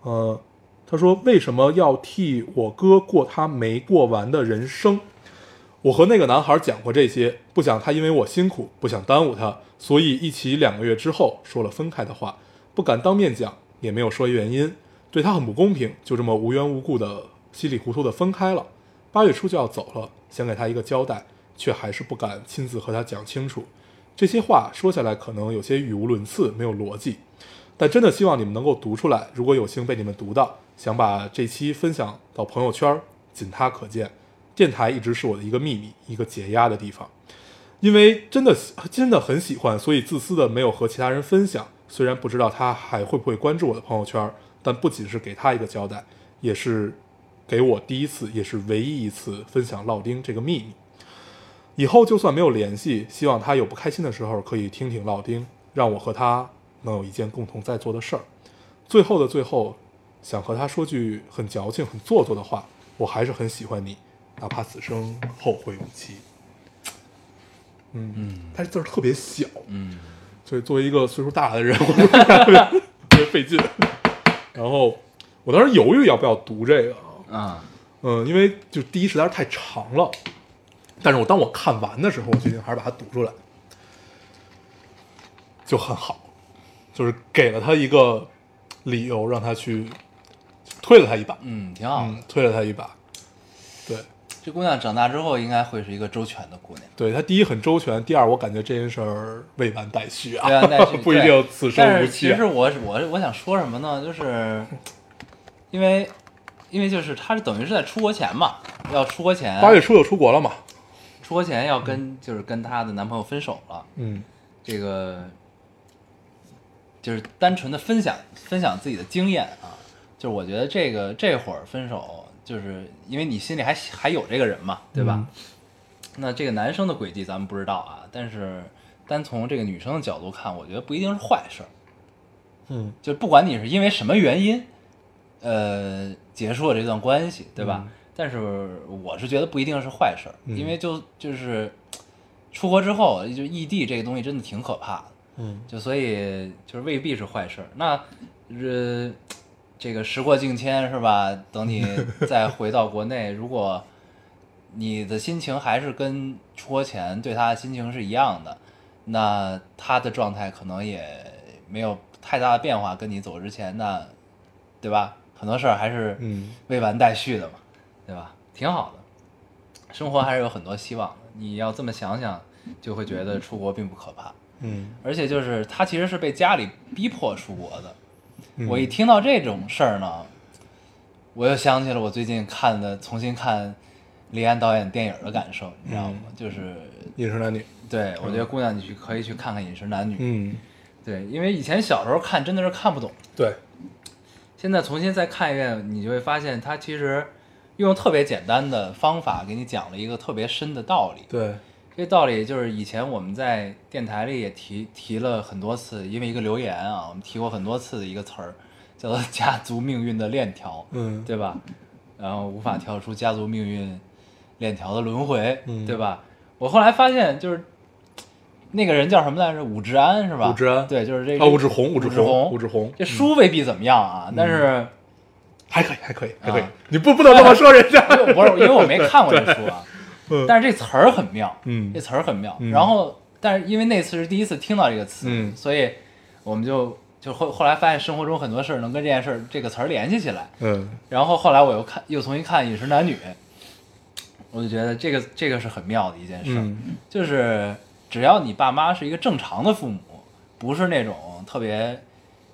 [SPEAKER 2] 呃，他说为什么要替我哥过他没过完的人生？我和那个男孩讲过这些，不想他因为我辛苦，不想耽误他，所以一起两个月之后说了分开的话，不敢当面讲，也没有说原因，对他很不公平，就这么无缘无故的稀里糊涂的分开了。八月初就要走了，想给他一个交代，却还是不敢亲自和他讲清楚。这些话说下来可能有些语无伦次，没有逻辑，但真的希望你们能够读出来。如果有幸被你们读到，想把这期分享到朋友圈，仅他可见。电台一直是我的一个秘密，一个解压的地方。因为真的真的很喜欢，所以自私的没有和其他人分享。虽然不知道他还会不会关注我的朋友圈，但不仅是给他一个交代，也是给我第一次，也是唯一一次分享老丁这个秘密。以后就算没有联系，希望他有不开心的时候可以听听老丁，让我和他能有一件共同在做的事儿。最后的最后，想和他说句很矫情、很做作的话，我还是很喜欢你，哪怕此生后会无期。嗯嗯，他这字儿特别小，
[SPEAKER 1] 嗯，
[SPEAKER 2] 所以作为一个岁数大的人，我特别 费劲。然后我当时犹豫要不要读这个啊，
[SPEAKER 1] 啊，
[SPEAKER 2] 嗯，因为就第一实在是太长了。但是我当我看完的时候，我决定还是把它读出来，就很好，就是给了他一个理由，让他去推了他一把，
[SPEAKER 1] 嗯，挺好
[SPEAKER 2] 推了他一把。对，
[SPEAKER 1] 这姑娘长大之后应该会是一个周全的姑娘。
[SPEAKER 2] 对她第一很周全，第二我感觉这件事儿未完待续啊，
[SPEAKER 1] 对啊，待续
[SPEAKER 2] 不一定此生
[SPEAKER 1] 但
[SPEAKER 2] 无期、
[SPEAKER 1] 其实我我我想说什么呢？就是因为因为就是她是等于是在出国前嘛，要出国前
[SPEAKER 2] 八月初就出国了嘛，
[SPEAKER 1] 出国前要跟就是跟她的男朋友分手了，
[SPEAKER 2] 嗯
[SPEAKER 1] 这个就是单纯的分享分享自己的经验啊，就是我觉得这个这会儿分手，就是因为你心里还还有这个人嘛，对吧？那这个男生的轨迹咱们不知道啊，但是单从这个女生的角度看，我觉得不一定是坏事儿。
[SPEAKER 2] 嗯
[SPEAKER 1] 就不管你是因为什么原因，呃，结束了这段关系，对吧？
[SPEAKER 2] 嗯
[SPEAKER 1] 但是我是觉得不一定是坏事儿，
[SPEAKER 2] 嗯
[SPEAKER 1] 因为就就是出国之后，就异地这个东西真的挺可怕的。
[SPEAKER 2] 嗯
[SPEAKER 1] 就所以就是未必是坏事儿。那呃，这个时过境迁是吧？等你 再回到国内，如果你的心情还是跟出国前对他的心情是一样的，那他的状态可能也没有太大的变化，跟你走之前那，对吧？很多事儿还是
[SPEAKER 2] 嗯
[SPEAKER 1] 未完待续的嘛，对吧？挺好的，生活还是有很多希望的。你要这么想想，就会觉得出国并不可怕。
[SPEAKER 2] 嗯
[SPEAKER 1] 而且就是他其实是被家里逼迫出国的。
[SPEAKER 2] 嗯。
[SPEAKER 1] 我一听到这种事儿呢，我又想起了我最近看的重新看李安导演电影的感受，你知道吗？就是
[SPEAKER 2] 饮食男女，
[SPEAKER 1] 对我觉得姑娘你去可以去看看《饮食男女》，
[SPEAKER 2] 嗯，
[SPEAKER 1] 对，因为以前小时候看真的是看不懂，
[SPEAKER 2] 对，
[SPEAKER 1] 现在重新再看一遍，你就会发现他其实用特别简单的方法给你讲了一个特别深的道理。
[SPEAKER 2] 对，
[SPEAKER 1] 这道理就是以前我们在电台里也提提了很多次，因为一个留言啊，我们提过很多次的一个词儿，叫做家族命运的链条，
[SPEAKER 2] 嗯
[SPEAKER 1] 对吧？然后无法跳出家族命运链条的轮回，
[SPEAKER 2] 嗯
[SPEAKER 1] 对吧？我后来发现，就是那个人叫什么来着？武志安是吧？
[SPEAKER 2] 武志安
[SPEAKER 1] 对，就是这
[SPEAKER 2] 啊，武志红，武
[SPEAKER 1] 武
[SPEAKER 2] 志红，武志红，
[SPEAKER 1] 这书未必怎么样啊，但是
[SPEAKER 2] 还可以，还可以，还可以
[SPEAKER 1] 啊，
[SPEAKER 2] 你不不能这么 说人家，
[SPEAKER 1] 不是因为我没看过这 书啊，
[SPEAKER 2] 嗯。
[SPEAKER 1] 但是这词儿很妙，
[SPEAKER 2] 嗯。
[SPEAKER 1] 这词儿很妙。
[SPEAKER 2] 嗯。
[SPEAKER 1] 然后，但是因为那次是第一次听到这个词，
[SPEAKER 2] 嗯。
[SPEAKER 1] 所以我们就就后后来发现生活中很多事儿能跟这件事儿这个词儿联系起来。
[SPEAKER 2] 嗯。
[SPEAKER 1] 然后后来我又看又重新看《饮食男女》，我就觉得这个这个是很妙的一件事儿，
[SPEAKER 2] 嗯。
[SPEAKER 1] 就是只要你爸妈是一个正常的父母，不是那种特别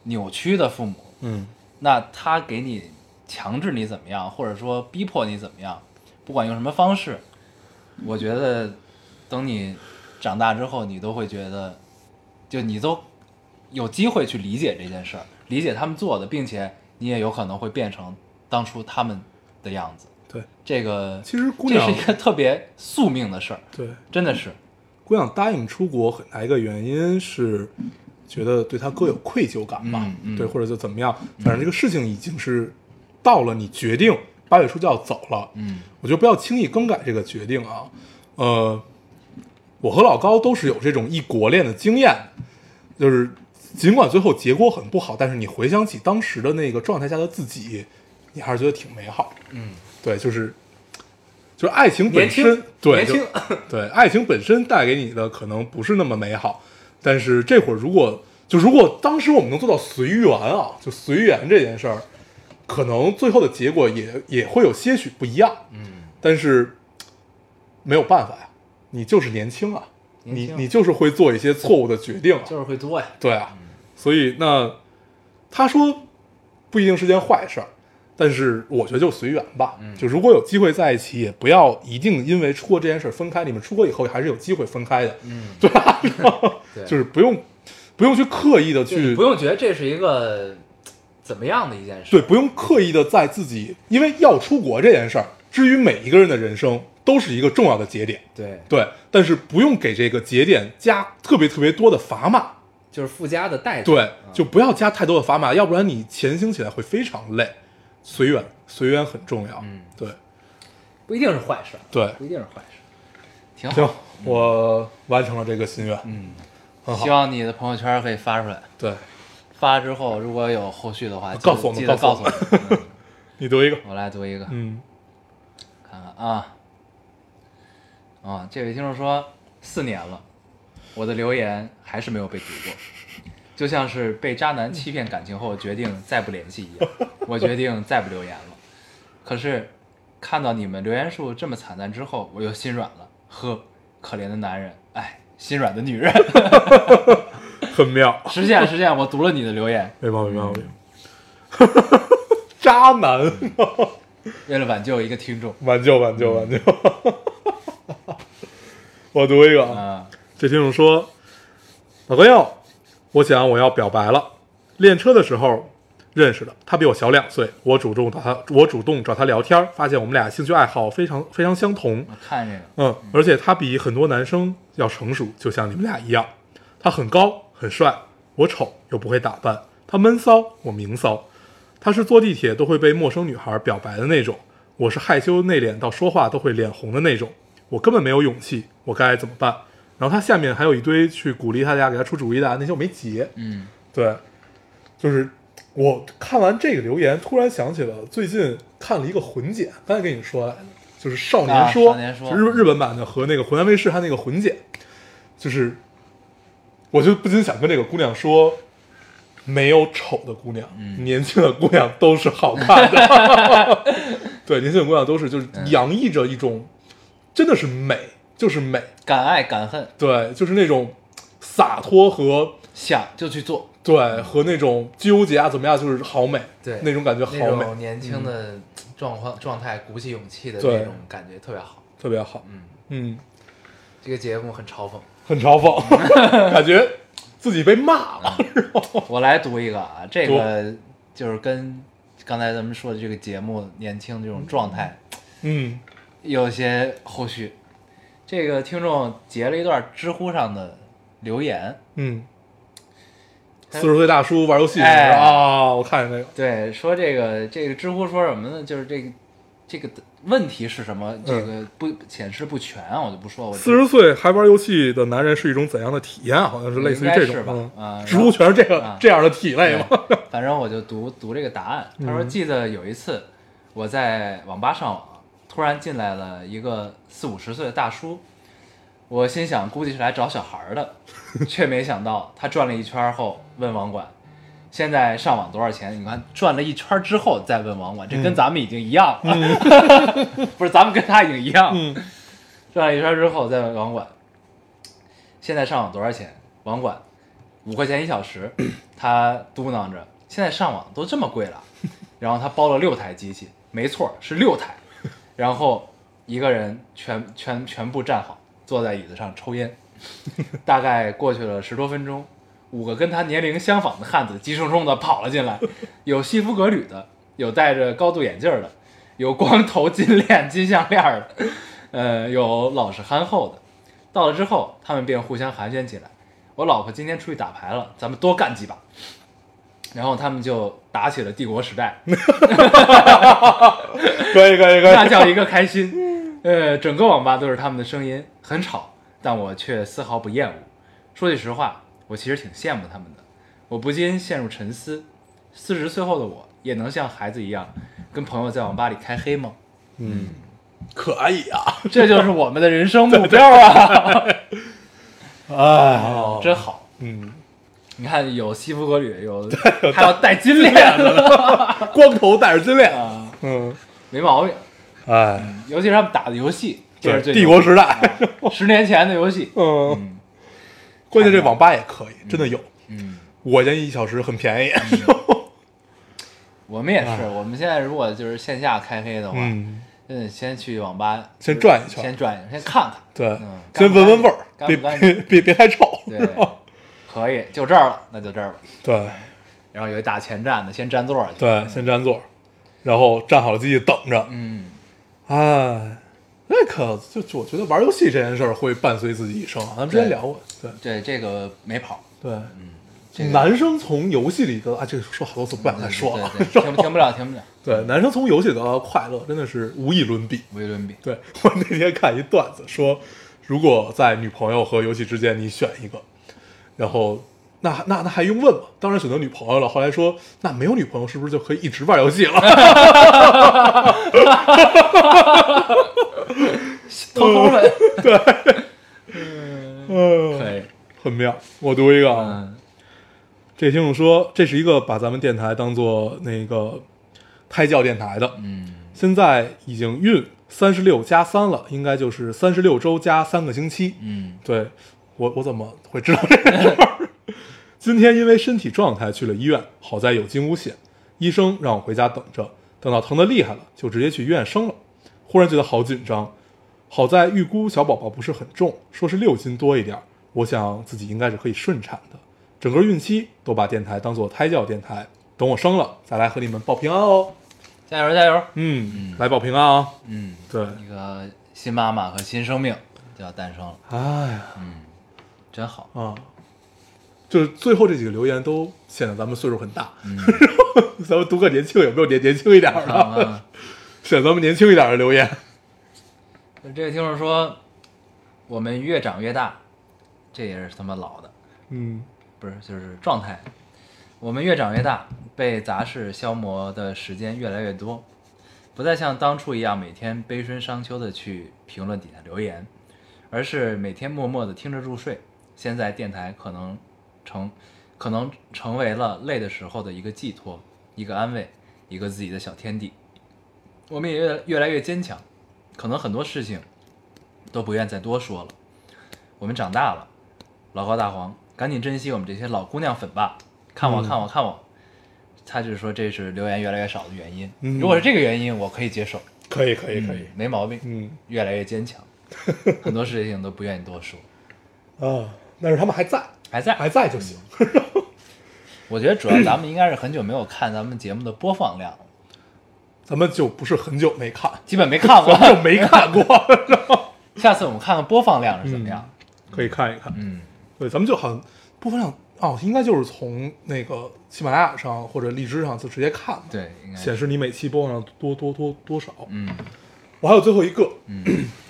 [SPEAKER 1] 扭曲的父母，
[SPEAKER 2] 嗯。
[SPEAKER 1] 那他给你强制你怎么样，或者说逼迫你怎么样，不管用什么方式，我觉得等你长大之后，你都会觉得，就你都有机会去理解这件事儿，理解他们做的，并且你也有可能会变成当初他们的样子。
[SPEAKER 2] 对，
[SPEAKER 1] 这个
[SPEAKER 2] 其实姑娘
[SPEAKER 1] 这是一个特别宿命的事儿，
[SPEAKER 2] 对，
[SPEAKER 1] 真的是。
[SPEAKER 2] 姑娘答应出国很大一个原因是觉得对她哥有愧疚感吧，
[SPEAKER 1] 嗯嗯
[SPEAKER 2] 对，或者就怎么样，反正这个事情已经是到了你决定八月初就要走了，
[SPEAKER 1] 嗯
[SPEAKER 2] 我觉得不要轻易更改这个决定啊。呃，我和老高都是有这种异国恋的经验，就是尽管最后结果很不好，但是你回想起当时的那个状态下的自己，你还是觉得挺美好。
[SPEAKER 1] 嗯，
[SPEAKER 2] 对，就是就是爱情本身，对，对，爱情本身带给你的可能不是那么美好，但是这会儿如果就如果当时我们能做到随缘啊，就随缘这件事儿，可能最后的结果也也会有些许不一样，
[SPEAKER 1] 嗯，
[SPEAKER 2] 但是没有办法呀，你就是年轻啊，你
[SPEAKER 1] 年轻
[SPEAKER 2] 你就是会做一些错误的决定啊，
[SPEAKER 1] 就是会做呀。
[SPEAKER 2] 对啊，所以那他说不一定是件坏事儿，但是我觉得就随缘吧。
[SPEAKER 1] 嗯
[SPEAKER 2] 就如果有机会在一起，也不要一定因为出国这件事分开。你们出国以后还是有机会分开的，
[SPEAKER 1] 嗯，
[SPEAKER 2] 对吧？
[SPEAKER 1] 对
[SPEAKER 2] 就是不用不用去刻意的去
[SPEAKER 1] 不用觉得这是一个怎么样的一件事。
[SPEAKER 2] 对，不用刻意的在自己，因为要出国这件事儿，至于每一个人的人生都是一个重要的节点。
[SPEAKER 1] 对，
[SPEAKER 2] 对，但是不用给这个节点加特别特别多的砝码。
[SPEAKER 1] 就是附加的代价。
[SPEAKER 2] 对
[SPEAKER 1] 啊，
[SPEAKER 2] 就不要加太多的砝码，要不然你前行起来会非常累。随缘，随缘很重要。
[SPEAKER 1] 嗯
[SPEAKER 2] 对
[SPEAKER 1] 不一定是坏事，
[SPEAKER 2] 对，
[SPEAKER 1] 不一定是坏事，挺好。
[SPEAKER 2] 行，我完成了这个心愿，
[SPEAKER 1] 嗯，
[SPEAKER 2] 很好
[SPEAKER 1] 希。望你的朋友圈可以发出来。
[SPEAKER 2] 对
[SPEAKER 1] 发之后，如果有后续的话，记得
[SPEAKER 2] 告诉我们
[SPEAKER 1] 记得告
[SPEAKER 2] 告诉我
[SPEAKER 1] 诉我们。嗯
[SPEAKER 2] 你读一个，
[SPEAKER 1] 我来读一个，
[SPEAKER 2] 嗯
[SPEAKER 1] 看看啊。啊，这位听众说，四年了，我的留言还是没有被读过，就像是被渣男欺骗感情后决定再不联系一样。我决定再不留言了。可是看到你们留言数这么惨淡之后，我又心软了。呵，可怜的男人，哎，心软的女人。
[SPEAKER 2] 很妙，
[SPEAKER 1] 实现实现，我读了你的留言，
[SPEAKER 2] 没毛病，没毛病。渣男，
[SPEAKER 1] 为了挽救一个听众。
[SPEAKER 2] 挽救，挽救，挽救。我读一个啊，
[SPEAKER 1] 啊，
[SPEAKER 2] 这听众说：“老朋友，我想我要表白了。练车的时候认识的，他比我小两岁。我主动找他，我主动找他聊天，发现我们俩兴趣爱好非常非常相同。
[SPEAKER 1] 我看这个，
[SPEAKER 2] 嗯，而且他比很多男生要成熟，就像你们俩一样。他很高很帅，我丑又不会打扮。他闷骚，我明骚。他是坐地铁都会被陌生女孩表白的那种，我是害羞内敛到说话都会脸红的那种。我根本没有勇气，我该怎么办？然后他下面还有一堆去鼓励大家给他出主意的，那些我没截。
[SPEAKER 1] 嗯
[SPEAKER 2] 对，就是我看完这个留言，突然想起了最近看了一个混剪，刚才跟你说就是《少年说》
[SPEAKER 1] 啊少年说
[SPEAKER 2] 日日本版的和那个湖南卫视它那个混剪，就是我就不禁想跟这个姑娘说。没有丑的姑娘，
[SPEAKER 1] 嗯
[SPEAKER 2] 年轻的姑娘都是好看的。对，年轻的姑娘都是就是
[SPEAKER 1] 嗯
[SPEAKER 2] 洋溢着一种，真的是美，就是美。
[SPEAKER 1] 敢爱敢恨，
[SPEAKER 2] 对，就是那种洒脱和
[SPEAKER 1] 想就去做，
[SPEAKER 2] 对和那种纠结啊，怎么样，就是好美。
[SPEAKER 1] 对
[SPEAKER 2] 那种感觉好美，
[SPEAKER 1] 种年轻的状况状态，鼓起勇气的
[SPEAKER 2] 对
[SPEAKER 1] 那种感觉特别好。
[SPEAKER 2] 特别好。
[SPEAKER 1] 嗯，
[SPEAKER 2] 嗯，
[SPEAKER 1] 这个节目很嘲讽。
[SPEAKER 2] 很嘲讽，感觉自己被骂了。
[SPEAKER 1] 我来读一个啊，这个就是跟刚才咱们说的这个节目年轻这种状态
[SPEAKER 2] 嗯
[SPEAKER 1] 有些后续。这个听众截了一段知乎上的留言，
[SPEAKER 2] 嗯，四十岁大叔玩游戏啊，我看见那个。
[SPEAKER 1] 对，说这个这个知乎说什么呢？就是这个这个问题是什么？这个不显示不全啊，我就不说。我
[SPEAKER 2] 四十岁还玩游戏的男人是一种怎样的体验啊？好像是类似于这种嗯
[SPEAKER 1] 啊
[SPEAKER 2] 知乎全是这个
[SPEAKER 1] 啊
[SPEAKER 2] 这样的体类嘛。
[SPEAKER 1] 反正我就读读这个答案。他说，
[SPEAKER 2] 嗯
[SPEAKER 1] 记得有一次我在网吧上网，突然进来了一个四五十岁的大叔，我心想估计是来找小孩儿的，却没想到他转了一圈后问网管。现在上网多少钱？你看转了一圈之后再问网管，这跟咱们已经一样了，不是咱们跟他已经一样转了一圈之后再问网管，现在上网多少钱？网管五块钱一小时，他嘟囔着，现在上网都这么贵了。然后他包了六台机器，没错是六台，然后一个人全全全部站好，坐在椅子上抽烟。大概过去了十多分钟，五个跟他年龄相仿的汉子急冲冲的跑了进来，有西服革履的，有戴着高度眼镜的，有光头金链金项链的，呃，有老实憨厚的。到了之后，他们便互相寒暄起来。我老婆今天出去打牌了，咱们多干几把。然后他们就打起了帝国时代，
[SPEAKER 2] 可以可以可以。
[SPEAKER 1] 那叫一个开心。呃，整个网吧都是他们的声音，很吵，但我却丝毫不厌恶。说句实话，我其实挺羡慕他们的。我不禁陷入沉思：四十岁后的我，也能像孩子一样，跟朋友在网吧里开黑吗？
[SPEAKER 2] 嗯，可以啊。
[SPEAKER 1] 这就是我们的人生 目标啊！
[SPEAKER 2] 哎，
[SPEAKER 1] 真好。
[SPEAKER 2] 嗯，
[SPEAKER 1] 你看，有西服革履，有还有戴金链子
[SPEAKER 2] 光头戴着金链。
[SPEAKER 1] 啊，
[SPEAKER 2] 嗯，
[SPEAKER 1] 没毛病。
[SPEAKER 2] 哎，
[SPEAKER 1] 尤其是他们打的游戏，这是
[SPEAKER 2] 帝国时代。
[SPEAKER 1] 啊十年前的游戏。
[SPEAKER 2] 嗯，
[SPEAKER 1] 嗯
[SPEAKER 2] 关键这网吧也可以，真的有。
[SPEAKER 1] 嗯，
[SPEAKER 2] 五块钱一小时很便宜。
[SPEAKER 1] 我们也是，我们现在如果就是线下开黑的话，
[SPEAKER 2] 嗯，
[SPEAKER 1] 先去网吧
[SPEAKER 2] 先转一圈
[SPEAKER 1] 先转一圈，先看看。
[SPEAKER 2] 对
[SPEAKER 1] 嗯，
[SPEAKER 2] 先闻闻味儿，别别别别太臭。
[SPEAKER 1] 对，可以，就这儿了，那就这儿吧。
[SPEAKER 2] 对
[SPEAKER 1] 然后有一大前站的，先占座去。
[SPEAKER 2] 对，先占座，然后站好了机器等着。
[SPEAKER 1] 嗯，
[SPEAKER 2] 哎，那可就就我觉得玩游戏这件事儿会伴随自己一生啊。咱们之前聊过，对
[SPEAKER 1] 对，这个没跑。
[SPEAKER 2] 对，
[SPEAKER 1] 这个
[SPEAKER 2] 男生从游戏里得啊，这个说好多次不想再说了。
[SPEAKER 1] 对对对，听不了，停不了。
[SPEAKER 2] 对，男生从游戏得到的快乐真的是无以伦比。
[SPEAKER 1] 无与伦比。
[SPEAKER 2] 对 我那天看一段子说，如果在女朋友和游戏之间你选一个，然后那那那还用问吗？当然选择女朋友了。后来说，那没有女朋友是不是就可以一直玩游戏了？
[SPEAKER 1] 偷偷问，
[SPEAKER 2] 嗯，
[SPEAKER 1] 可以。
[SPEAKER 2] 很妙。我读一个啊，
[SPEAKER 1] 嗯
[SPEAKER 2] 这听众说，这是一个把咱们电台当做那个胎教电台的，
[SPEAKER 1] 嗯
[SPEAKER 2] 现在已经孕三十六加三了，应该就是三十六周加三个星期。
[SPEAKER 1] 嗯
[SPEAKER 2] 对我，我怎么会知道这个事儿？今天因为身体状态去了医院，好在有惊无险，医生让我回家等着，等到疼得厉害了，就直接去医院生了。忽然觉得好紧张，好在预估小宝宝不是很重，说是六斤多一点儿，我想自己应该是可以顺产的。整个孕期都把电台当做胎教电台，等我生了再来和你们报平安哦。
[SPEAKER 1] 加油加油！
[SPEAKER 2] 嗯，来报平安啊！
[SPEAKER 1] 嗯，
[SPEAKER 2] 对，
[SPEAKER 1] 一个新妈妈和新生命就要诞生了，
[SPEAKER 2] 哎呀嗯
[SPEAKER 1] 真好。
[SPEAKER 2] 啊，就是最后这几个留言都显得咱们岁数很大。咱们读个年轻有没有年年轻一点的？
[SPEAKER 1] 啊，
[SPEAKER 2] 选咱们年轻一点的留言。
[SPEAKER 1] 这位听众说，我们越长越大，这也是他妈老的，
[SPEAKER 2] 嗯
[SPEAKER 1] 不是就是状态。我们越长越大，被杂事消磨的时间越来越多，不再像当初一样每天悲春伤秋的去评论底下留言，而是每天默默的听着入睡。现在电台可能成，可能成为了累的时候的一个寄托，一个安慰，一个自己的小天地。我们也越越来越坚强，可能很多事情都不愿再多说了。我们长大了，老高大黄，赶紧珍惜我们这些老姑娘粉吧！看我，
[SPEAKER 2] 嗯
[SPEAKER 1] 看我，看我。他就是说这是留言越来越少的原因。
[SPEAKER 2] 嗯
[SPEAKER 1] 如果是这个原因，我可以接受，
[SPEAKER 2] 可以可以可以
[SPEAKER 1] 嗯，没毛病。
[SPEAKER 2] 嗯
[SPEAKER 1] 越来越坚强，很多事情都不愿意多说，
[SPEAKER 2] 啊，但是他们还在，
[SPEAKER 1] 还在
[SPEAKER 2] 还在就行。
[SPEAKER 1] 我觉得主要咱们应该是很久没有看咱们节目的播放量了，
[SPEAKER 2] 咱们就不是很久没看，
[SPEAKER 1] 基本没看过
[SPEAKER 2] 就没看过
[SPEAKER 1] 下次我们看看播放量是怎么样。
[SPEAKER 2] 可以看一看。
[SPEAKER 1] 嗯，
[SPEAKER 2] 对，咱们就好像播放量哦，应该就是从那个喜马拉雅上或者荔枝上就直接看，
[SPEAKER 1] 对，应该
[SPEAKER 2] 显示你每期播放量多多多多少。
[SPEAKER 1] 嗯
[SPEAKER 2] 我还有最后一个，
[SPEAKER 1] 嗯，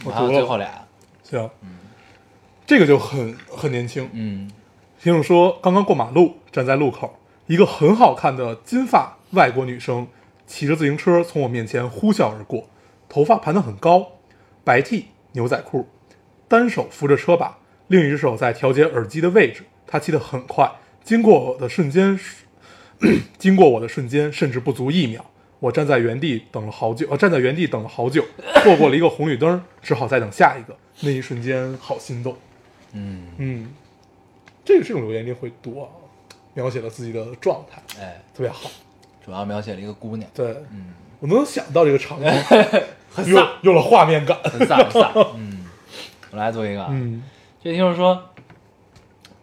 [SPEAKER 2] 我
[SPEAKER 1] 还有
[SPEAKER 2] 读了，
[SPEAKER 1] 最后俩。
[SPEAKER 2] 行，这个就很很年轻。
[SPEAKER 1] 嗯
[SPEAKER 2] 听众说，刚刚过马路，站在路口，一个很好看的金发外国女生骑着自行车从我面前呼啸而过，头发盘得很高，白 T 牛仔裤，单手扶着车把，另一只手在调节耳机的位置。她骑得很快，经过我的瞬间，经过我的瞬间，甚至不足一秒。我站在原地等了好久，呃，站在原地等了好久，错过了一个红绿灯，只好再等下一个。那一瞬间，好心动。
[SPEAKER 1] 嗯，
[SPEAKER 2] 嗯，这个这种留言一定会多啊，描写了自己的状态，
[SPEAKER 1] 哎，
[SPEAKER 2] 特别好。
[SPEAKER 1] 主要描写了一个姑娘，
[SPEAKER 2] 对，
[SPEAKER 1] 嗯，
[SPEAKER 2] 我能想到这个场景，有有了画面感。
[SPEAKER 1] 很飒很 飒。嗯，我来做一个啊。
[SPEAKER 2] 嗯
[SPEAKER 1] 这听众说，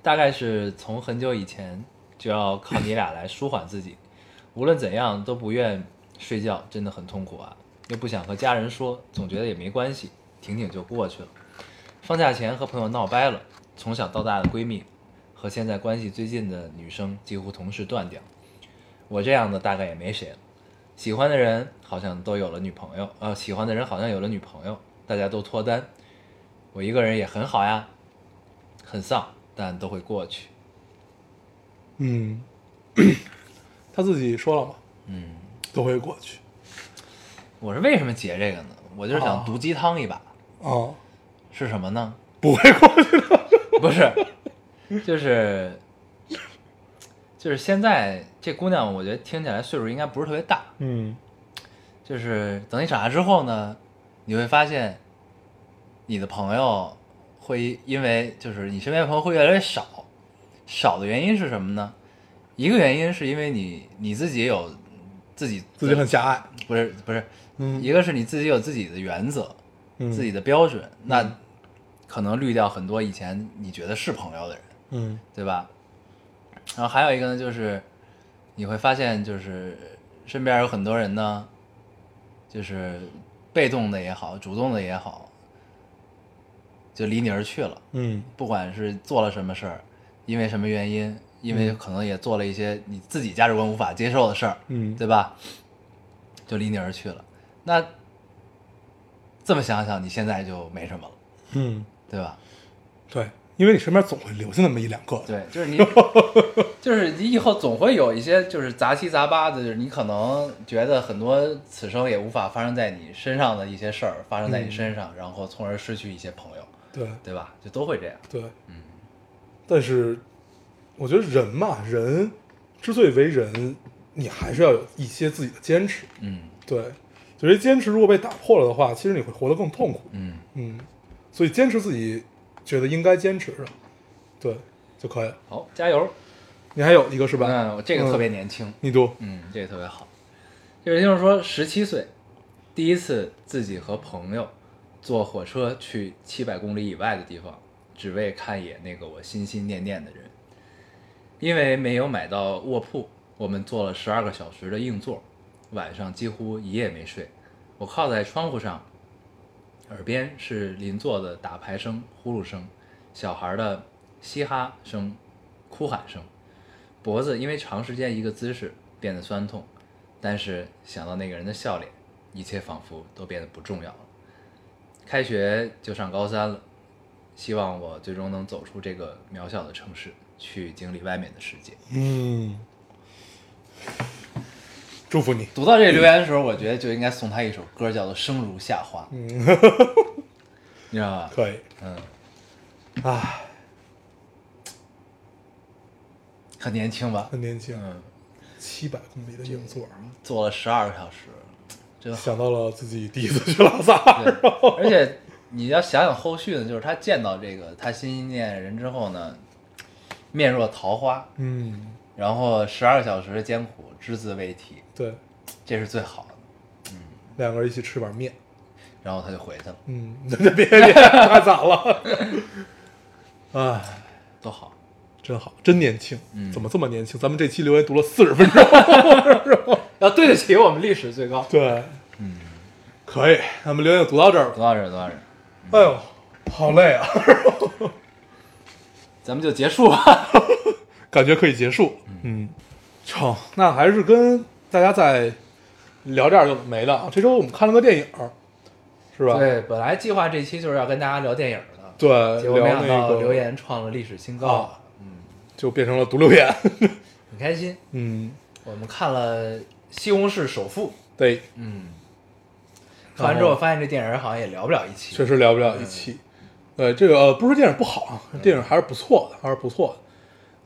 [SPEAKER 1] 大概是从很久以前就要靠你俩来舒缓自己，无论怎样都不愿睡觉，真的很痛苦啊。又不想和家人说，总觉得也没关系，挺挺就过去了。放假前和朋友闹掰了，从小到大的闺蜜和现在关系最近的女生几乎同时断掉。我这样的大概也没谁了。喜欢的人好像都有了女朋友，呃，喜欢的人好像有了女朋友，大家都脱单。我一个人也很好呀，很丧，但都会过去。
[SPEAKER 2] 嗯，他自己说了嘛，
[SPEAKER 1] 嗯，
[SPEAKER 2] 都会过去
[SPEAKER 1] 我是为什么截这个呢？我就是想
[SPEAKER 2] 哦
[SPEAKER 1] 毒鸡汤一把，
[SPEAKER 2] 哦，
[SPEAKER 1] 是什么呢？
[SPEAKER 2] 不会过去的。
[SPEAKER 1] 不是，就是就是现在这姑娘，我觉得听起来岁数应该不是特别大。
[SPEAKER 2] 嗯
[SPEAKER 1] 就是等你长大之后呢，你会发现，你的朋友会因为就是你身边的朋友会越来越少，少的原因是什么呢？一个原因是因为你你自己有自己
[SPEAKER 2] 自己很狭隘。
[SPEAKER 1] 不是不是，
[SPEAKER 2] 嗯
[SPEAKER 1] 一个是你自己有自己的原则，
[SPEAKER 2] 嗯
[SPEAKER 1] 自己的标准，那可能滤掉很多以前你觉得是朋友的人，
[SPEAKER 2] 嗯
[SPEAKER 1] 对吧？然后还有一个呢，就是你会发现，就是身边有很多人呢，就是被动的也好，主动的也好，就离你而去了。
[SPEAKER 2] 嗯
[SPEAKER 1] 不管是做了什么事儿，因为什么原因，因为可能也做了一些你自己价值观无法接受的事儿，
[SPEAKER 2] 嗯
[SPEAKER 1] 对吧？就离你而去了。那这么想想，你现在就没什么了，
[SPEAKER 2] 嗯，
[SPEAKER 1] 对吧？
[SPEAKER 2] 对，因为你身边总会留下那么一两个。
[SPEAKER 1] 对，就是你，就是你以后总会有一些就是杂七杂八的，就是你可能觉得很多此生也无法发生在你身上的一些事儿发生在你身上，然后从而失去一些朋友，
[SPEAKER 2] 对
[SPEAKER 1] 对吧？就都会这样。
[SPEAKER 2] 对，嗯。但是我觉得人嘛，人之所以为人，你还是要有一些自己的坚持。
[SPEAKER 1] 嗯
[SPEAKER 2] 对，就是坚持如果被打破了的话，其实你会活得更痛苦。
[SPEAKER 1] 嗯，
[SPEAKER 2] 嗯，所以坚持自己觉得应该坚持的，对就可以了。
[SPEAKER 1] 好，加油！
[SPEAKER 2] 你还有一个是吧？
[SPEAKER 1] 嗯，我这个特别年轻。
[SPEAKER 2] 你读。
[SPEAKER 1] 嗯，这个特别好。就是听说十七岁，第一次自己和朋友坐火车去七百公里以外的地方，只为看一眼那个我心心念念的人。因为没有买到卧铺，我们坐了十二个小时的硬座，晚上几乎一夜没睡。我靠在窗户上，耳边是邻座的打牌声、呼噜声，小孩的嘻哈声、哭喊声。脖子因为长时间一个姿势变得酸痛，但是想到那个人的笑脸，一切仿佛都变得不重要了。开学就上高三了，希望我最终能走出这个渺小的城市，去经历外面的世界。
[SPEAKER 2] 嗯，祝福你。
[SPEAKER 1] 读到这个留言的时候，我觉得就应该送他一首歌，叫做《生如夏花》，你知道吧？
[SPEAKER 2] 可以，
[SPEAKER 1] 嗯，
[SPEAKER 2] 唉，
[SPEAKER 1] 很年轻吧？
[SPEAKER 2] 很年轻，
[SPEAKER 1] 嗯，
[SPEAKER 2] 七百公里的硬座，
[SPEAKER 1] 坐了十二个小时，真好。
[SPEAKER 2] 想到了自己第一次去拉萨，
[SPEAKER 1] 对，而且你要想想后续呢，就是他见到这个他心心念念人之后呢，面若桃花，
[SPEAKER 2] 嗯，
[SPEAKER 1] 然后十二个小时的艰苦，只字未提，
[SPEAKER 2] 对，
[SPEAKER 1] 这是最好的。嗯。
[SPEAKER 2] 两个人一起吃碗面，
[SPEAKER 1] 然后他就回去了，
[SPEAKER 2] 嗯，别别别，太早了，哎，
[SPEAKER 1] 多好。
[SPEAKER 2] 真好，真年轻，
[SPEAKER 1] 嗯。
[SPEAKER 2] 怎么这么年轻？咱们这期留言读了四十分钟，
[SPEAKER 1] 要对得起我们历史最高。
[SPEAKER 2] 对，
[SPEAKER 1] 嗯，
[SPEAKER 2] 可以，咱们留言就读到这儿了。
[SPEAKER 1] 读到这儿，读到这儿，
[SPEAKER 2] 哎呦，好累啊，
[SPEAKER 1] 咱们就结束吧。
[SPEAKER 2] 感觉可以结束。嗯，成，那还是跟大家再聊点儿有的没了啊。这周我们看了个电影儿，是吧？
[SPEAKER 1] 对，本来计划这期就是要跟大家聊电影的，
[SPEAKER 2] 对，
[SPEAKER 1] 结果没想到
[SPEAKER 2] 个
[SPEAKER 1] 留言创了历史新高
[SPEAKER 2] 啊，
[SPEAKER 1] 嗯，
[SPEAKER 2] 就变成了读留言。
[SPEAKER 1] 很开心。
[SPEAKER 2] 嗯，
[SPEAKER 1] 我们看了《西红柿首富》，
[SPEAKER 2] 对，
[SPEAKER 1] 嗯，看完之后发现这电影好像也聊不了一期，
[SPEAKER 2] 确实聊不了一期。对，这个呃，不是电影不好啊，电影还是不错的，还是不错的。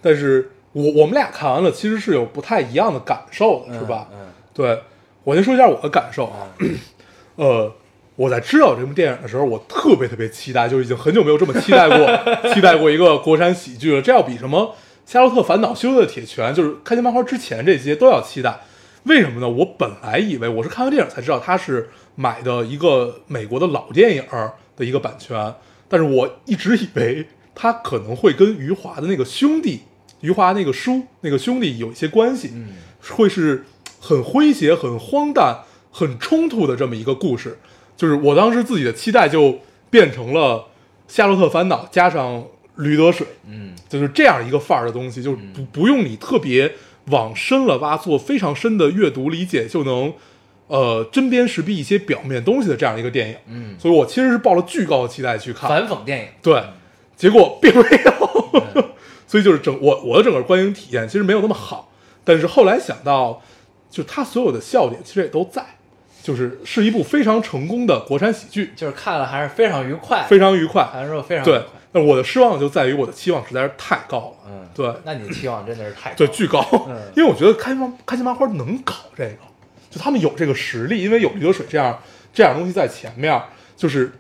[SPEAKER 2] 但是我我们俩看完了，其实是有不太一样的感受的，
[SPEAKER 1] 嗯
[SPEAKER 2] 是吧？
[SPEAKER 1] 嗯，
[SPEAKER 2] 对，我先说一下我的感受啊。呃，我在知道这部电影的时候，我特别特别期待，就已经很久没有这么期待过，期待过一个国产喜剧了。这要比什么《夏洛特烦恼》《修的铁拳》，就是开心麻花之前这些都要期待。为什么呢？我本来以为我是看完电影才知道它是买的一个美国的老电影的一个版权，但是我一直以为它可能会跟余华的那个兄弟，余华那个叔那个兄弟有一些关系，
[SPEAKER 1] 嗯。
[SPEAKER 2] 会是很诙谐、很荒诞、很冲突的这么一个故事。就是我当时自己的期待就变成了《夏洛特烦恼》加上驴得水，
[SPEAKER 1] 嗯。
[SPEAKER 2] 就是这样一个范儿的东西，就是不不用你特别往深了挖，做非常深的阅读理解，就能呃针砭时弊一些表面东西的这样一个电影。
[SPEAKER 1] 嗯，
[SPEAKER 2] 所以我其实是抱了巨高的期待去看，
[SPEAKER 1] 反讽电影，
[SPEAKER 2] 对，结果并没有，所以就是整我我的整个观影体验其实没有那么好，但是后来想到，就他所有的笑点其实也都在，就是是一部非常成功的国产喜剧，
[SPEAKER 1] 就是看了还是非常愉快，
[SPEAKER 2] 非常愉快。
[SPEAKER 1] 看完之后非常愉
[SPEAKER 2] 对，，那我的失望就在于我的期望实在是太高了，
[SPEAKER 1] 嗯，
[SPEAKER 2] 对。
[SPEAKER 1] 那你的期望真的是太高
[SPEAKER 2] 对，巨高，
[SPEAKER 1] 嗯。
[SPEAKER 2] 因为我觉得开心开心麻花能搞这个，就他们有这个实力，因为有驴得水这样这样东西在前面，就是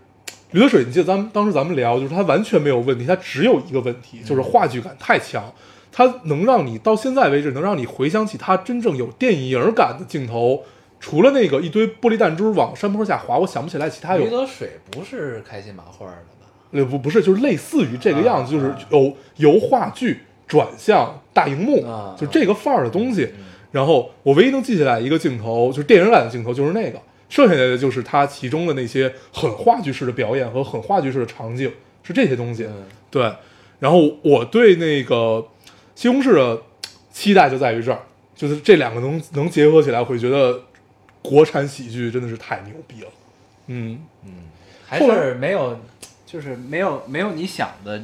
[SPEAKER 2] 驴得水，你记得咱们当时咱们聊，就是它完全没有问题，它只有一个问题，就是话剧感太强，它能让你到现在为止能让你回想起它真正有电影感的镜头。除了那个一堆玻璃弹珠往山坡下滑，我想不起来其他有
[SPEAKER 1] 驴得水不是开心麻花的吧？
[SPEAKER 2] 呃不不是，就是类似于这个样子，
[SPEAKER 1] 啊
[SPEAKER 2] 就是由由话剧转向大荧幕，
[SPEAKER 1] 啊
[SPEAKER 2] 就这个范儿的东西。然后我唯一能记起来一个镜头，就是电影感的镜头，就是那个，剩下来的就是它其中的那些很话剧式的表演和很话剧式的场景，是这些东西。
[SPEAKER 1] 嗯
[SPEAKER 2] 对，然后我对那个西红柿的期待就在于这儿，就是这两个能能结合起来，我会觉得国产喜剧真的是太牛逼了。嗯嗯，还
[SPEAKER 1] 是没有，就是没有没有你想的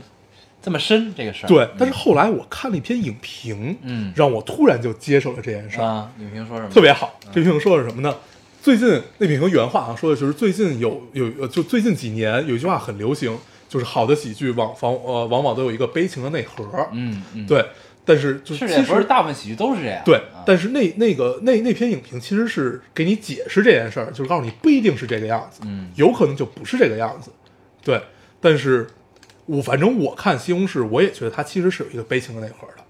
[SPEAKER 1] 这么深这个事儿。
[SPEAKER 2] 对。但是后来我看了一篇影评，
[SPEAKER 1] 嗯
[SPEAKER 2] 让我突然就接受了这件事儿，
[SPEAKER 1] 啊，影评说什么？
[SPEAKER 2] 特别好。这评说的是什么呢？最近那评原话啊，说的就是最近有有呃就最近几年有一句话很流行，就是好的喜剧往往呃往往都有一个悲情的内核。
[SPEAKER 1] 嗯嗯，，
[SPEAKER 2] 对，但是就是其实
[SPEAKER 1] 不是大部分喜剧都是这样。
[SPEAKER 2] 对
[SPEAKER 1] 啊，
[SPEAKER 2] 但是那那个那那篇影评其实是给你解释这件事儿，就是告诉你不一定是这个样子，
[SPEAKER 1] 嗯
[SPEAKER 2] 有可能就不是这个样子，对。但是我反正我看西红柿，我也觉得它其实是有一个悲情的内核的，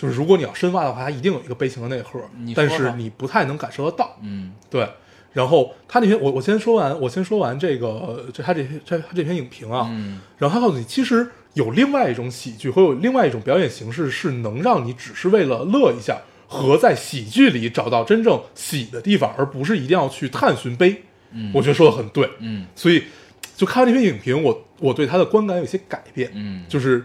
[SPEAKER 2] 就是如果你要深挖的话，它一定有一个悲情的内核但是你不太能感受得到，
[SPEAKER 1] 嗯
[SPEAKER 2] 对。然后他那篇我我先说完，我先说完这个这他这篇这他这篇影评啊，
[SPEAKER 1] 嗯
[SPEAKER 2] 然后他告诉你，其实有另外一种喜剧和有另外一种表演形式，是能让你只是为了乐一下，和在喜剧里找到真正喜的地方，而不是一定要去探寻悲。
[SPEAKER 1] 嗯
[SPEAKER 2] 我觉得说的很对。
[SPEAKER 1] 嗯
[SPEAKER 2] 所以就看完这篇影评，我我对他的观感有些改变。
[SPEAKER 1] 嗯，
[SPEAKER 2] 就是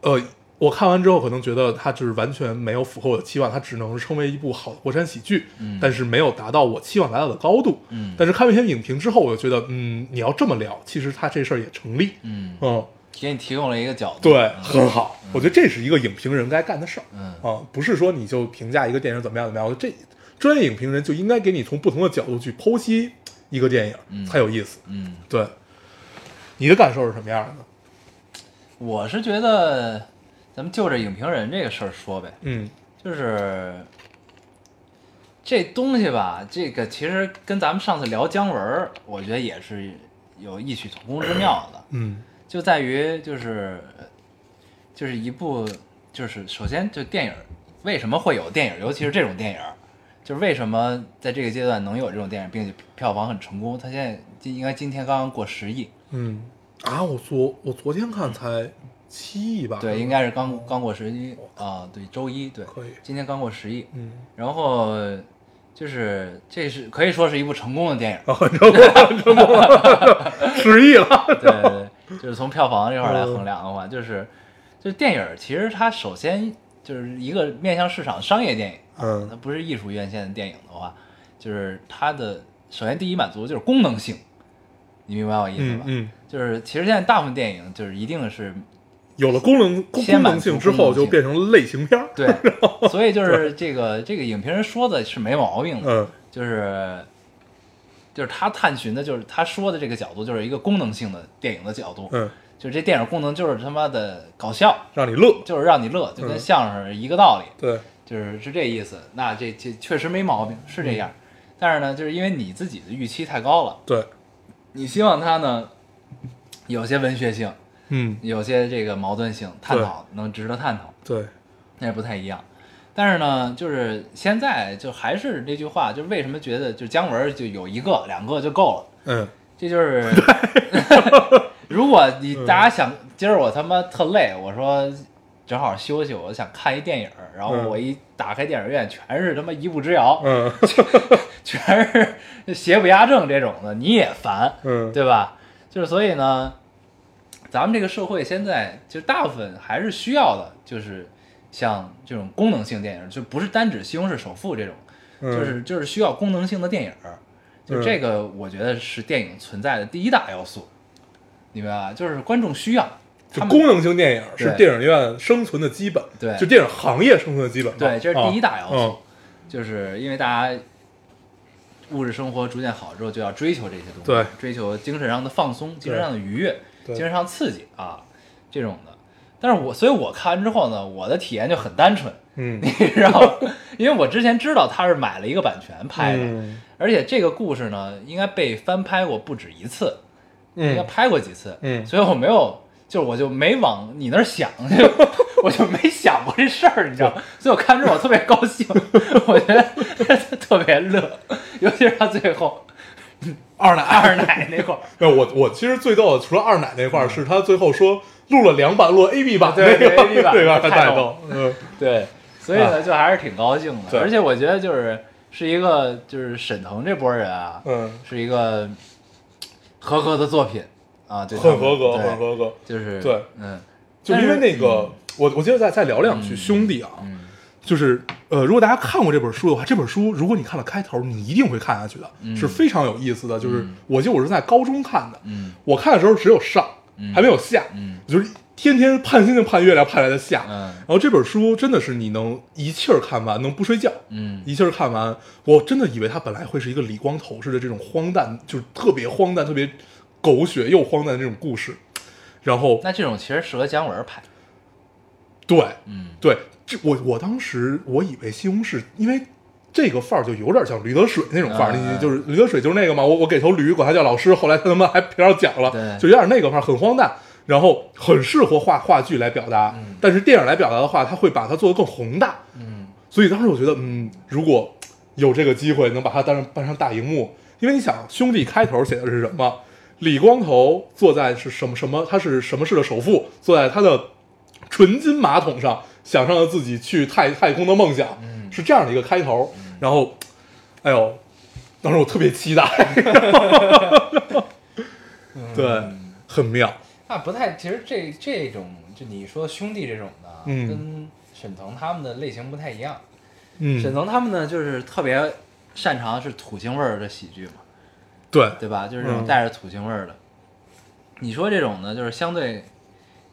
[SPEAKER 2] 呃，我看完之后可能觉得它就是完全没有符合我的期望，它只能称为一部好的国产喜剧，
[SPEAKER 1] 嗯
[SPEAKER 2] 但是没有达到我期望达到的高度。
[SPEAKER 1] 嗯
[SPEAKER 2] 但是看完一些影评之后，我就觉得，嗯，你要这么聊，其实它这事儿也成立。
[SPEAKER 1] 嗯，
[SPEAKER 2] 嗯，
[SPEAKER 1] 给你提供了一个角度，
[SPEAKER 2] 对，
[SPEAKER 1] 嗯
[SPEAKER 2] 很好。我觉得这是一个影评人该干的事儿。
[SPEAKER 1] 嗯
[SPEAKER 2] 啊，不是说你就评价一个电影怎么样怎么样，我觉得这专业影评人就应该给你从不同的角度去剖析一个电影，
[SPEAKER 1] 嗯
[SPEAKER 2] 才有意思。
[SPEAKER 1] 嗯，
[SPEAKER 2] 对，你的感受是什么样的呢？
[SPEAKER 1] 我是觉得咱们就着影评人这个事儿说呗，
[SPEAKER 2] 嗯。
[SPEAKER 1] 就是这东西吧，这个其实跟咱们上次聊姜文，我觉得也是有异曲同工之妙的，
[SPEAKER 2] 嗯。
[SPEAKER 1] 就在于就是就是一部就是首先就电影为什么会有电影，尤其是这种电影，就是为什么在这个阶段能有这种电影，并且票房很成功？它现在今应该今天刚刚过十亿，
[SPEAKER 2] 嗯。啊，我昨我昨天看才七亿吧？
[SPEAKER 1] 对，应该是刚刚过十亿啊，对，周一对，
[SPEAKER 2] 可以
[SPEAKER 1] 今天刚过十亿，
[SPEAKER 2] 嗯
[SPEAKER 1] 然后就是这是可以说是一部成功的电影，
[SPEAKER 2] 啊，成功了，成功了，十亿了。
[SPEAKER 1] 对对对，就是从票房这块儿来衡量的话，就是就是电影其实它首先就是一个面向市场商业电影，
[SPEAKER 2] 嗯
[SPEAKER 1] 它不是艺术院线的电影的话，就是它的首先第一满足就是功能性，你明白我意思吧？
[SPEAKER 2] 嗯嗯，
[SPEAKER 1] 就是其实现在大部分电影就是一定是
[SPEAKER 2] 有了功能功能性之后，就变成了类型片儿。
[SPEAKER 1] 对，所以就是这个这个影评人说的是没毛病的，
[SPEAKER 2] 嗯
[SPEAKER 1] 就是就是他探寻的，就是他说的这个角度，就是一个功能性的电影的角度，
[SPEAKER 2] 嗯，
[SPEAKER 1] 就是这电影功能就是他妈的搞笑，
[SPEAKER 2] 让你乐。
[SPEAKER 1] 就是让你乐，就跟
[SPEAKER 2] 嗯
[SPEAKER 1] 相声一个道理，
[SPEAKER 2] 对，
[SPEAKER 1] 就是是这意思。那这这确实没毛病，是这样。但是呢，就是因为你自己的预期太高了，
[SPEAKER 2] 对，
[SPEAKER 1] 你希望它呢有些文学性，
[SPEAKER 2] 嗯，
[SPEAKER 1] 有些这个矛盾性，探讨能值得探讨。
[SPEAKER 2] 对，
[SPEAKER 1] 那也不太一样。但是呢，就是现在就还是那句话，就是为什么觉得就姜文就有一个两个就够了，
[SPEAKER 2] 嗯。
[SPEAKER 1] 这就是，如果你大家想今儿我他妈特累，我说正好休息，我想看一电影，然后
[SPEAKER 2] 嗯。
[SPEAKER 1] 我一打开电影院，全是他妈一步之遥，
[SPEAKER 2] 嗯。
[SPEAKER 1] 全是邪不压正这种的，你也烦，
[SPEAKER 2] 嗯，
[SPEAKER 1] 对吧？就是所以呢，咱们这个社会现在就大部分还是需要的，就是像这种功能性电影，就不是单指《西红柿首富》这种，
[SPEAKER 2] 嗯。
[SPEAKER 1] 就是就是需要功能性的电影。就
[SPEAKER 2] 嗯。
[SPEAKER 1] 这个，我觉得是电影存在的第一大要素，你明白吧？就是观众需要，
[SPEAKER 2] 功能性电影是电影院生存的基本，
[SPEAKER 1] 对。
[SPEAKER 2] 就电影行业生存的基本。
[SPEAKER 1] 对，这是第一大要素，
[SPEAKER 2] 嗯。
[SPEAKER 1] 就是因为大家物质生活逐渐好之后，就要追求这些东西，
[SPEAKER 2] 对。
[SPEAKER 1] 追求精神上的放松、精神上的愉悦、
[SPEAKER 2] 对
[SPEAKER 1] 精神上刺激啊，这种的。但是我，所以我看完之后呢，我的体验就很单纯，
[SPEAKER 2] 嗯。
[SPEAKER 1] 你知道吗？因为我之前知道他是买了一个版权拍的，
[SPEAKER 2] 嗯。
[SPEAKER 1] 而且这个故事呢，应该被翻拍过不止一次，应该
[SPEAKER 2] 嗯
[SPEAKER 1] 拍过几次，
[SPEAKER 2] 嗯。
[SPEAKER 1] 所以我没有，就是我就没往你那儿想，就 我就没想过这事儿，你知道吗？所以我看之后我特别高兴，我觉得特别乐，尤其是他最后
[SPEAKER 2] 二奶
[SPEAKER 1] 二奶那块儿，
[SPEAKER 2] 我我其实最逗的，除了二奶那块儿，是他最后说录了两版，录 A B 版，
[SPEAKER 1] 嗯对对
[SPEAKER 2] 那个
[SPEAKER 1] AB 版
[SPEAKER 2] 对吧
[SPEAKER 1] 太逗，
[SPEAKER 2] 嗯。
[SPEAKER 1] 对，所以呢，就还是挺高兴的，
[SPEAKER 2] 对。
[SPEAKER 1] 而且我觉得就是是一个就是沈腾这波人啊，
[SPEAKER 2] 嗯，
[SPEAKER 1] 是一个合格的作品啊，对，
[SPEAKER 2] 很合格，很合格。
[SPEAKER 1] 就是
[SPEAKER 2] 对，
[SPEAKER 1] 嗯，
[SPEAKER 2] 就因为那个，我我记得再再聊两句，
[SPEAKER 1] 嗯
[SPEAKER 2] 兄弟啊，
[SPEAKER 1] 嗯
[SPEAKER 2] 就是呃，如果大家看过这本书的话，这本书如果你看了开头，你一定会看下去的，
[SPEAKER 1] 嗯
[SPEAKER 2] 是非常有意思的。就是
[SPEAKER 1] 嗯
[SPEAKER 2] 我记得我是在高中看的，
[SPEAKER 1] 嗯
[SPEAKER 2] 我看的时候只有上，
[SPEAKER 1] 嗯
[SPEAKER 2] 还没有下，
[SPEAKER 1] 嗯
[SPEAKER 2] 就是天天盼星星盼月亮盼来的下。
[SPEAKER 1] 嗯
[SPEAKER 2] 然后这本书真的是你能一气儿看完，能不睡觉，
[SPEAKER 1] 嗯
[SPEAKER 2] 一气儿看完。我真的以为它本来会是一个李光头式的这种荒诞，就是特别荒诞、特别狗血又荒诞的这种故事。然后
[SPEAKER 1] 那这种其实适合姜文拍，
[SPEAKER 2] 对，
[SPEAKER 1] 嗯
[SPEAKER 2] 对，这我我当时我以为西红柿，因为这个范儿就有点像驴得水那种范儿，你就是驴得水就是那个嘛，我我给头驴，管他叫老师，后来他他妈还评上奖了，
[SPEAKER 1] 对
[SPEAKER 2] 就有点那个范儿，很荒诞，然后很适合话话剧来表达，
[SPEAKER 1] 嗯
[SPEAKER 2] 但是电影来表达的话，他会把它做得更宏大，
[SPEAKER 1] 嗯
[SPEAKER 2] 所以当时我觉得，嗯，如果有这个机会能把它搬上搬上大荧幕，因为你想，兄弟开头写的是什么？李光头坐在是什么什么？他是什么市的首富，坐在他的纯金马桶上，想象了自己去太太空的梦想，
[SPEAKER 1] 嗯
[SPEAKER 2] 是这样的一个开头。然后，哎呦，当时我特别期待，对，很妙。
[SPEAKER 1] 那不太，其实这这种就你说兄弟这种的跟沈腾他们的类型不太一样。
[SPEAKER 2] 嗯，
[SPEAKER 1] 沈腾他们呢，就是特别擅长是土腥味儿的喜剧嘛，
[SPEAKER 2] 对，
[SPEAKER 1] 对吧？就是这种
[SPEAKER 2] 嗯
[SPEAKER 1] 带着土腥味儿的。你说这种呢，就是相对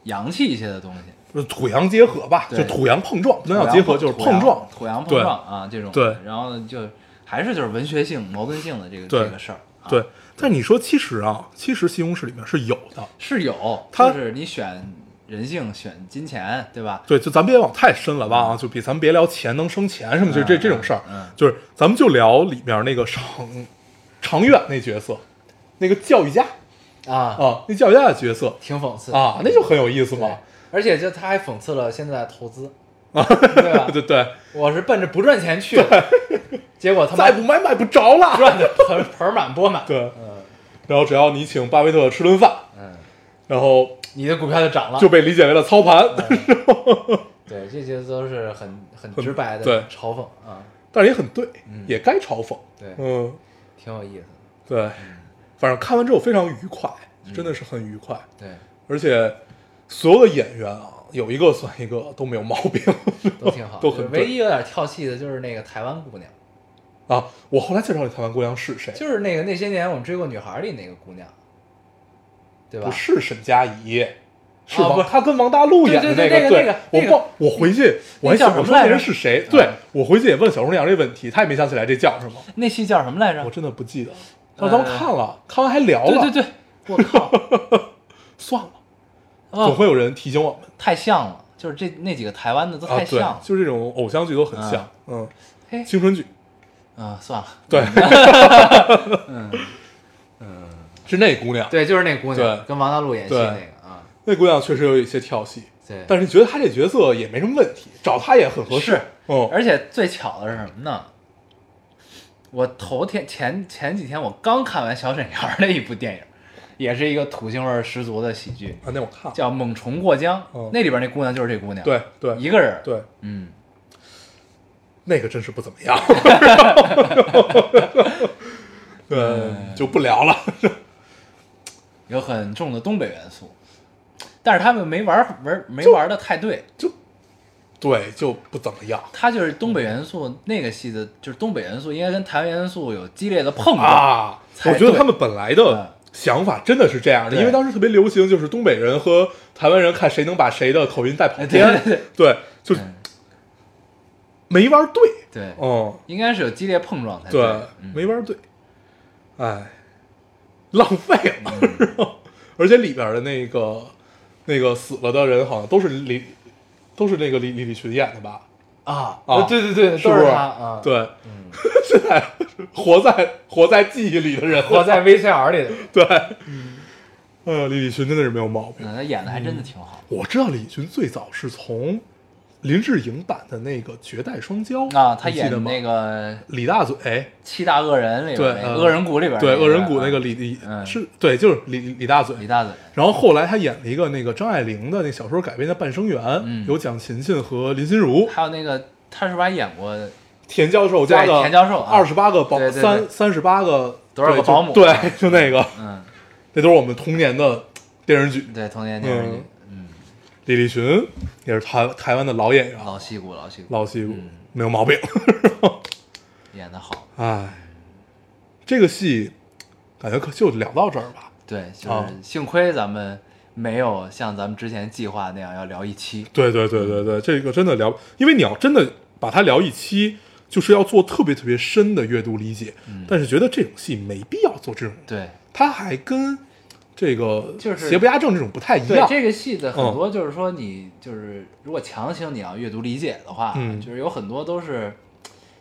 [SPEAKER 1] 洋气一些的东西，
[SPEAKER 2] 就是土洋结合吧，就土洋碰撞，不能叫结合，就是碰撞。
[SPEAKER 1] 土洋碰撞啊，这种。
[SPEAKER 2] 对
[SPEAKER 1] 然后呢，就还是就是文学性、矛盾性的这个这个事儿。啊
[SPEAKER 2] 对，但你说其实啊，其实西红柿里面是有的。
[SPEAKER 1] 是有，
[SPEAKER 2] 他
[SPEAKER 1] 就是你选人性、选金钱，对吧？
[SPEAKER 2] 对，就咱别往太深了吧啊，就比咱别聊钱能生钱什么，就这这种事儿就是咱们就聊里面那个长长远那角色，那个教育家
[SPEAKER 1] 啊，
[SPEAKER 2] 啊，那教育家的角色
[SPEAKER 1] 挺讽刺
[SPEAKER 2] 啊，那就很有意思
[SPEAKER 1] 对
[SPEAKER 2] 嘛。
[SPEAKER 1] 而且就他还讽刺了现在的投资，对吧？
[SPEAKER 2] 对对，
[SPEAKER 1] 我是奔着不赚钱去的，结果他妈
[SPEAKER 2] 再不买买不着了。
[SPEAKER 1] 赚的盆盆满钵满。
[SPEAKER 2] 对，
[SPEAKER 1] 嗯
[SPEAKER 2] 然后只要你请巴菲特吃顿饭，
[SPEAKER 1] 嗯，
[SPEAKER 2] 然后
[SPEAKER 1] 你的股票就涨了。
[SPEAKER 2] 就被理解为了操盘，
[SPEAKER 1] 对，这些都是很很
[SPEAKER 2] 很
[SPEAKER 1] 直白的
[SPEAKER 2] 对
[SPEAKER 1] 嘲讽啊，
[SPEAKER 2] 但是也很对
[SPEAKER 1] 嗯，
[SPEAKER 2] 也该嘲讽。
[SPEAKER 1] 对，
[SPEAKER 2] 嗯，
[SPEAKER 1] 挺有意思的。
[SPEAKER 2] 对，反正看完之后非常愉快，真的是很愉快。
[SPEAKER 1] 对，
[SPEAKER 2] 而且所有的演员啊，有一个算一个都没有毛病，
[SPEAKER 1] 都挺好。
[SPEAKER 2] 都很
[SPEAKER 1] 唯一有点跳戏的就是那个台湾姑娘，
[SPEAKER 2] 啊。我后来介绍你台湾姑娘是谁，
[SPEAKER 1] 就是那个那些年我们追过女孩里那个姑娘，对吧？
[SPEAKER 2] 不是沈佳宜。是王，她跟王大陆演的
[SPEAKER 1] 对对
[SPEAKER 2] 个，对
[SPEAKER 1] 对那个那个
[SPEAKER 2] 我报我回去我还想我说那
[SPEAKER 1] 什么来着
[SPEAKER 2] 人是谁？
[SPEAKER 1] 嗯
[SPEAKER 2] 对我回去也问小红娘这问题，她也没想起来这叫什么，
[SPEAKER 1] 那戏叫什么来着
[SPEAKER 2] 我？真的不记得了。但咱们看了，看完还聊了，
[SPEAKER 1] 对对对，我靠，
[SPEAKER 2] 算了，
[SPEAKER 1] 哦
[SPEAKER 2] 总会有人提醒我们。
[SPEAKER 1] 太像了，就是这那几个台湾的都太像了。，
[SPEAKER 2] 就是这种偶像剧都很像，嗯，
[SPEAKER 1] 嘿，
[SPEAKER 2] 青春剧，
[SPEAKER 1] 嗯，算了，
[SPEAKER 2] 对，
[SPEAKER 1] 嗯。嗯，
[SPEAKER 2] 是那姑娘，
[SPEAKER 1] 对，就是那姑娘
[SPEAKER 2] 对。
[SPEAKER 1] 跟王大陆演戏那个啊，
[SPEAKER 2] 那姑娘确实有一些跳戏，
[SPEAKER 1] 对，
[SPEAKER 2] 但是觉得她这角色也没什么问题，找她也很合适。
[SPEAKER 1] 是，
[SPEAKER 2] 嗯，
[SPEAKER 1] 而且最巧的是什么呢？我头天前前几天我刚看完小沈阳的一部电影，也是一个土腥味儿十足的喜剧，
[SPEAKER 2] 啊，那我看了，
[SPEAKER 1] 叫《猛虫过江》
[SPEAKER 2] 嗯。
[SPEAKER 1] 那里边那姑娘就是这姑娘，，
[SPEAKER 2] 对对。
[SPEAKER 1] 一个人，，
[SPEAKER 2] 对，
[SPEAKER 1] 嗯，
[SPEAKER 2] 那个真是不怎么样，对，就不聊了，
[SPEAKER 1] 有很重的东北元素，但是他们没玩玩没玩的太对，就
[SPEAKER 2] 对，就不怎么样。
[SPEAKER 1] 他就是东北元素那个戏的，就是东北元素应该跟台湾元素有激烈的碰撞，
[SPEAKER 2] 啊。我觉得他们本来
[SPEAKER 1] 嗯。
[SPEAKER 2] 的想法真的是这样的，因为当时特别流行，就是东北人和台湾人看谁能把谁的口音带跑
[SPEAKER 1] 哎
[SPEAKER 2] 偏，
[SPEAKER 1] 对
[SPEAKER 2] 就
[SPEAKER 1] 嗯
[SPEAKER 2] 没玩对，
[SPEAKER 1] 对，
[SPEAKER 2] 嗯，
[SPEAKER 1] 应该是有激烈碰撞才
[SPEAKER 2] 对，
[SPEAKER 1] 嗯。
[SPEAKER 2] 没玩对，哎，浪费了，
[SPEAKER 1] 嗯？
[SPEAKER 2] 而且里边的那个那个死了的人，好像都是李，都是那个李李李群演的吧？
[SPEAKER 1] 啊
[SPEAKER 2] 啊
[SPEAKER 1] 对对对，
[SPEAKER 2] 是不是？
[SPEAKER 1] 都是他啊，
[SPEAKER 2] 对，
[SPEAKER 1] 嗯，
[SPEAKER 2] 现在活在活在记忆里的人，
[SPEAKER 1] 活在 VCR 里的，
[SPEAKER 2] 对，哎呀，李立群真的是没有毛病。
[SPEAKER 1] 嗯，他演的还真的挺好。
[SPEAKER 2] 我知道李立群最早是从林志颖版的那个《绝代双骄》
[SPEAKER 1] 啊，他演那个
[SPEAKER 2] 李大嘴，
[SPEAKER 1] 七大恶人里边恶人谷里边
[SPEAKER 2] 对，恶人谷那
[SPEAKER 1] 啊
[SPEAKER 2] 个李李
[SPEAKER 1] 嗯。
[SPEAKER 2] 是对，就是李李大嘴。
[SPEAKER 1] 李大嘴，
[SPEAKER 2] 然后后来他演了一个那个张爱玲的那小说改编的《半生缘》，
[SPEAKER 1] 嗯。
[SPEAKER 2] 有蒋勤勤和林心如，
[SPEAKER 1] 还有那个他是不是还演过
[SPEAKER 2] 田教授家
[SPEAKER 1] 对
[SPEAKER 2] 的
[SPEAKER 1] 田教授啊。
[SPEAKER 2] 二十八个保三三十八个
[SPEAKER 1] 多少个保姆
[SPEAKER 2] 对，就那个，
[SPEAKER 1] 嗯，
[SPEAKER 2] 那都是我们童年的电视剧。
[SPEAKER 1] 对童年电视剧，嗯，
[SPEAKER 2] 李立群也是台台湾的老演员，
[SPEAKER 1] 老戏骨老戏骨
[SPEAKER 2] 老戏骨
[SPEAKER 1] 嗯
[SPEAKER 2] 没有毛病。
[SPEAKER 1] 演的好，
[SPEAKER 2] 哎，这个戏感觉可就聊到这儿吧。
[SPEAKER 1] 对，就是
[SPEAKER 2] 啊
[SPEAKER 1] 幸亏咱们没有像咱们之前计划那样要聊一期，
[SPEAKER 2] 对对对对对，这个真的聊，因为你要真的把它聊一期，就是要做特别特别深的阅读理解。
[SPEAKER 1] 嗯
[SPEAKER 2] 但是觉得这种戏没必要做这种，
[SPEAKER 1] 对。
[SPEAKER 2] 它还跟这个
[SPEAKER 1] 就是
[SPEAKER 2] 邪不压正这种不太一样。
[SPEAKER 1] 对这个戏的很
[SPEAKER 2] 嗯
[SPEAKER 1] 多，就是说你就是如果强行你要阅读理解的话，
[SPEAKER 2] 嗯
[SPEAKER 1] 就是有很多都是，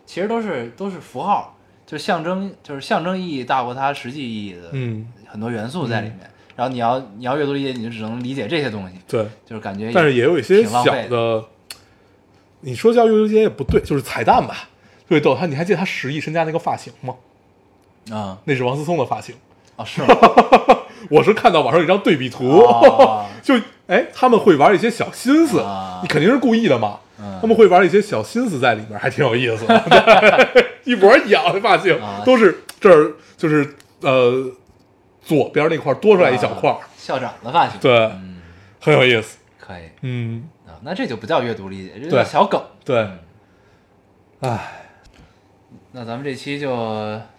[SPEAKER 1] 其实都是都是符号，就是象征，就是象征意义大过它实际意义的
[SPEAKER 2] 嗯，
[SPEAKER 1] 很多元素在里面。然后你要你要阅读理解，你就只能理解这些东西，
[SPEAKER 2] 对。
[SPEAKER 1] 就是感觉
[SPEAKER 2] 但是也有一些小的，你说叫阅读理解也不对，就是彩蛋吧。特别逗，他你还记得他十亿身家那个发型吗？
[SPEAKER 1] 啊
[SPEAKER 2] 那是王思聪的发型。
[SPEAKER 1] 啊是吗？
[SPEAKER 2] 我是看到网上有一张对比图，
[SPEAKER 1] 哦
[SPEAKER 2] 就哎，他们会玩一些小心思，
[SPEAKER 1] 啊
[SPEAKER 2] 你肯定是故意的嘛。
[SPEAKER 1] 嗯
[SPEAKER 2] 他们会玩一些小心思在里面，还挺有意思 一模一样的发型，
[SPEAKER 1] 啊
[SPEAKER 2] 都是这儿就是呃左边那块多出来一小块儿，
[SPEAKER 1] 校长的发型，
[SPEAKER 2] 对，
[SPEAKER 1] 嗯，
[SPEAKER 2] 很有意思。
[SPEAKER 1] 可可以
[SPEAKER 2] 嗯，
[SPEAKER 1] 啊，那这就不叫阅读理解，这叫小梗。
[SPEAKER 2] 对
[SPEAKER 1] 哎，
[SPEAKER 2] 唉，
[SPEAKER 1] 那咱们这期就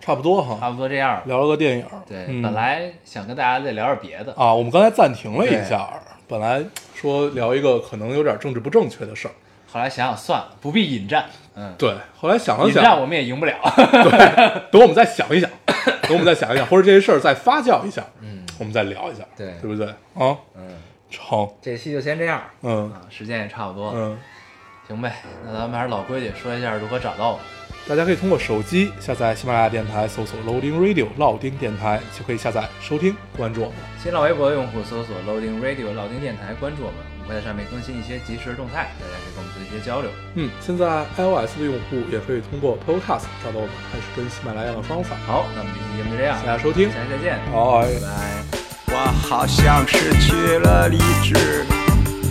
[SPEAKER 2] 差不多哈，
[SPEAKER 1] 差不多这样。
[SPEAKER 2] 聊了个电影。
[SPEAKER 1] 对，
[SPEAKER 2] 嗯。
[SPEAKER 1] 本来想跟大家再聊点别的，
[SPEAKER 2] 啊，我们刚才暂停了一下，本来说聊一个可能有点政治不正确的事儿，
[SPEAKER 1] 后来想想算了，不必引战。嗯，
[SPEAKER 2] 对，后来想了想。
[SPEAKER 1] 引战，我们也赢不了。
[SPEAKER 2] 对等我们再想一想，等我们再想一想，或者这些事儿再发酵一下，
[SPEAKER 1] 嗯，
[SPEAKER 2] 我们再聊一下，
[SPEAKER 1] 对。
[SPEAKER 2] 对不对？啊，
[SPEAKER 1] 嗯，
[SPEAKER 2] 成，
[SPEAKER 1] 这期就先这样
[SPEAKER 2] 嗯。
[SPEAKER 1] 啊，时间也差不多了，
[SPEAKER 2] 嗯，
[SPEAKER 1] 行呗。那咱们还是老规矩，说一下如何找到我们。
[SPEAKER 2] 大家可以通过手机下载喜马拉雅电台，搜索 Loading Radio 老丁电台，就可以下载收听，关注我们。
[SPEAKER 1] 新浪微博的用户搜索 Loading Radio 老丁电台，关注我们，我们会在上面更新一些即时动态，大家可以跟我们做一些交流。
[SPEAKER 2] 嗯，现在 iOS 的用户也可以通过 Podcast 找到我们，还是跟喜马拉雅的方法。
[SPEAKER 1] 好，那我们这期节目就这样，
[SPEAKER 2] 大家收听
[SPEAKER 1] 下期再见，
[SPEAKER 2] 好
[SPEAKER 1] 拜拜。
[SPEAKER 3] 我好像失去了理智，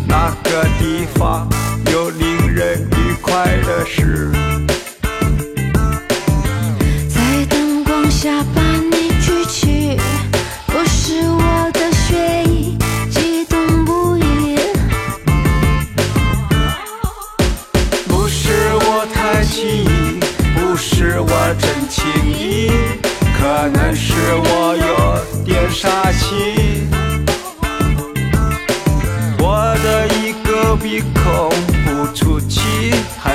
[SPEAKER 3] 那个地方有令人愉快的事。
[SPEAKER 4] 下把你举起，不是我的血液激动不已。
[SPEAKER 3] 不是我太轻易，不是我真轻易，可能是我有点傻气。我的一个鼻孔不出气，很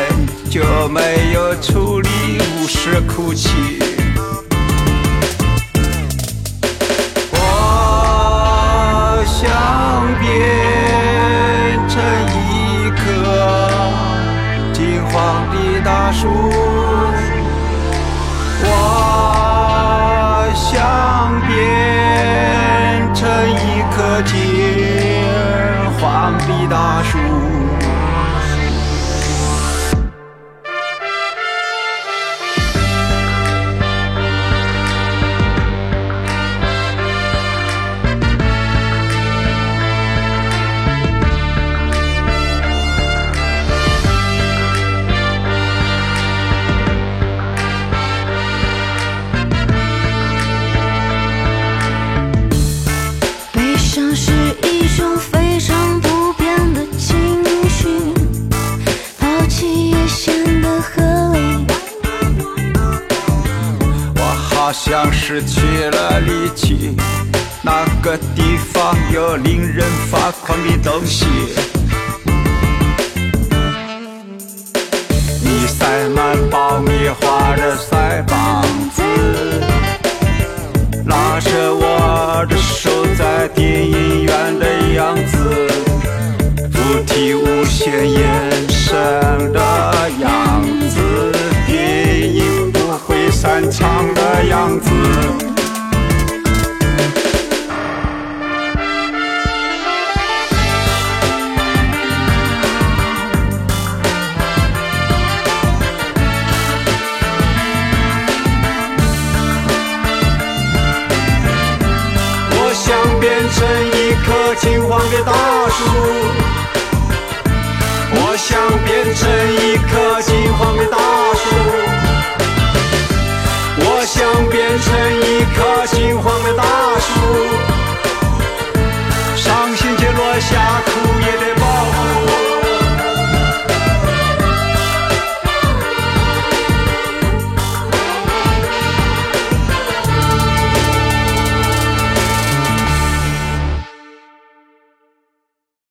[SPEAKER 3] 久没有处理，无视哭泣。失去了力气，那个地方有令人发狂的东西。你塞满爆米花的腮帮子，拉着我的手在电影院的样子，不提无限延伸的样子，电影不会散场样子。大树上星期落下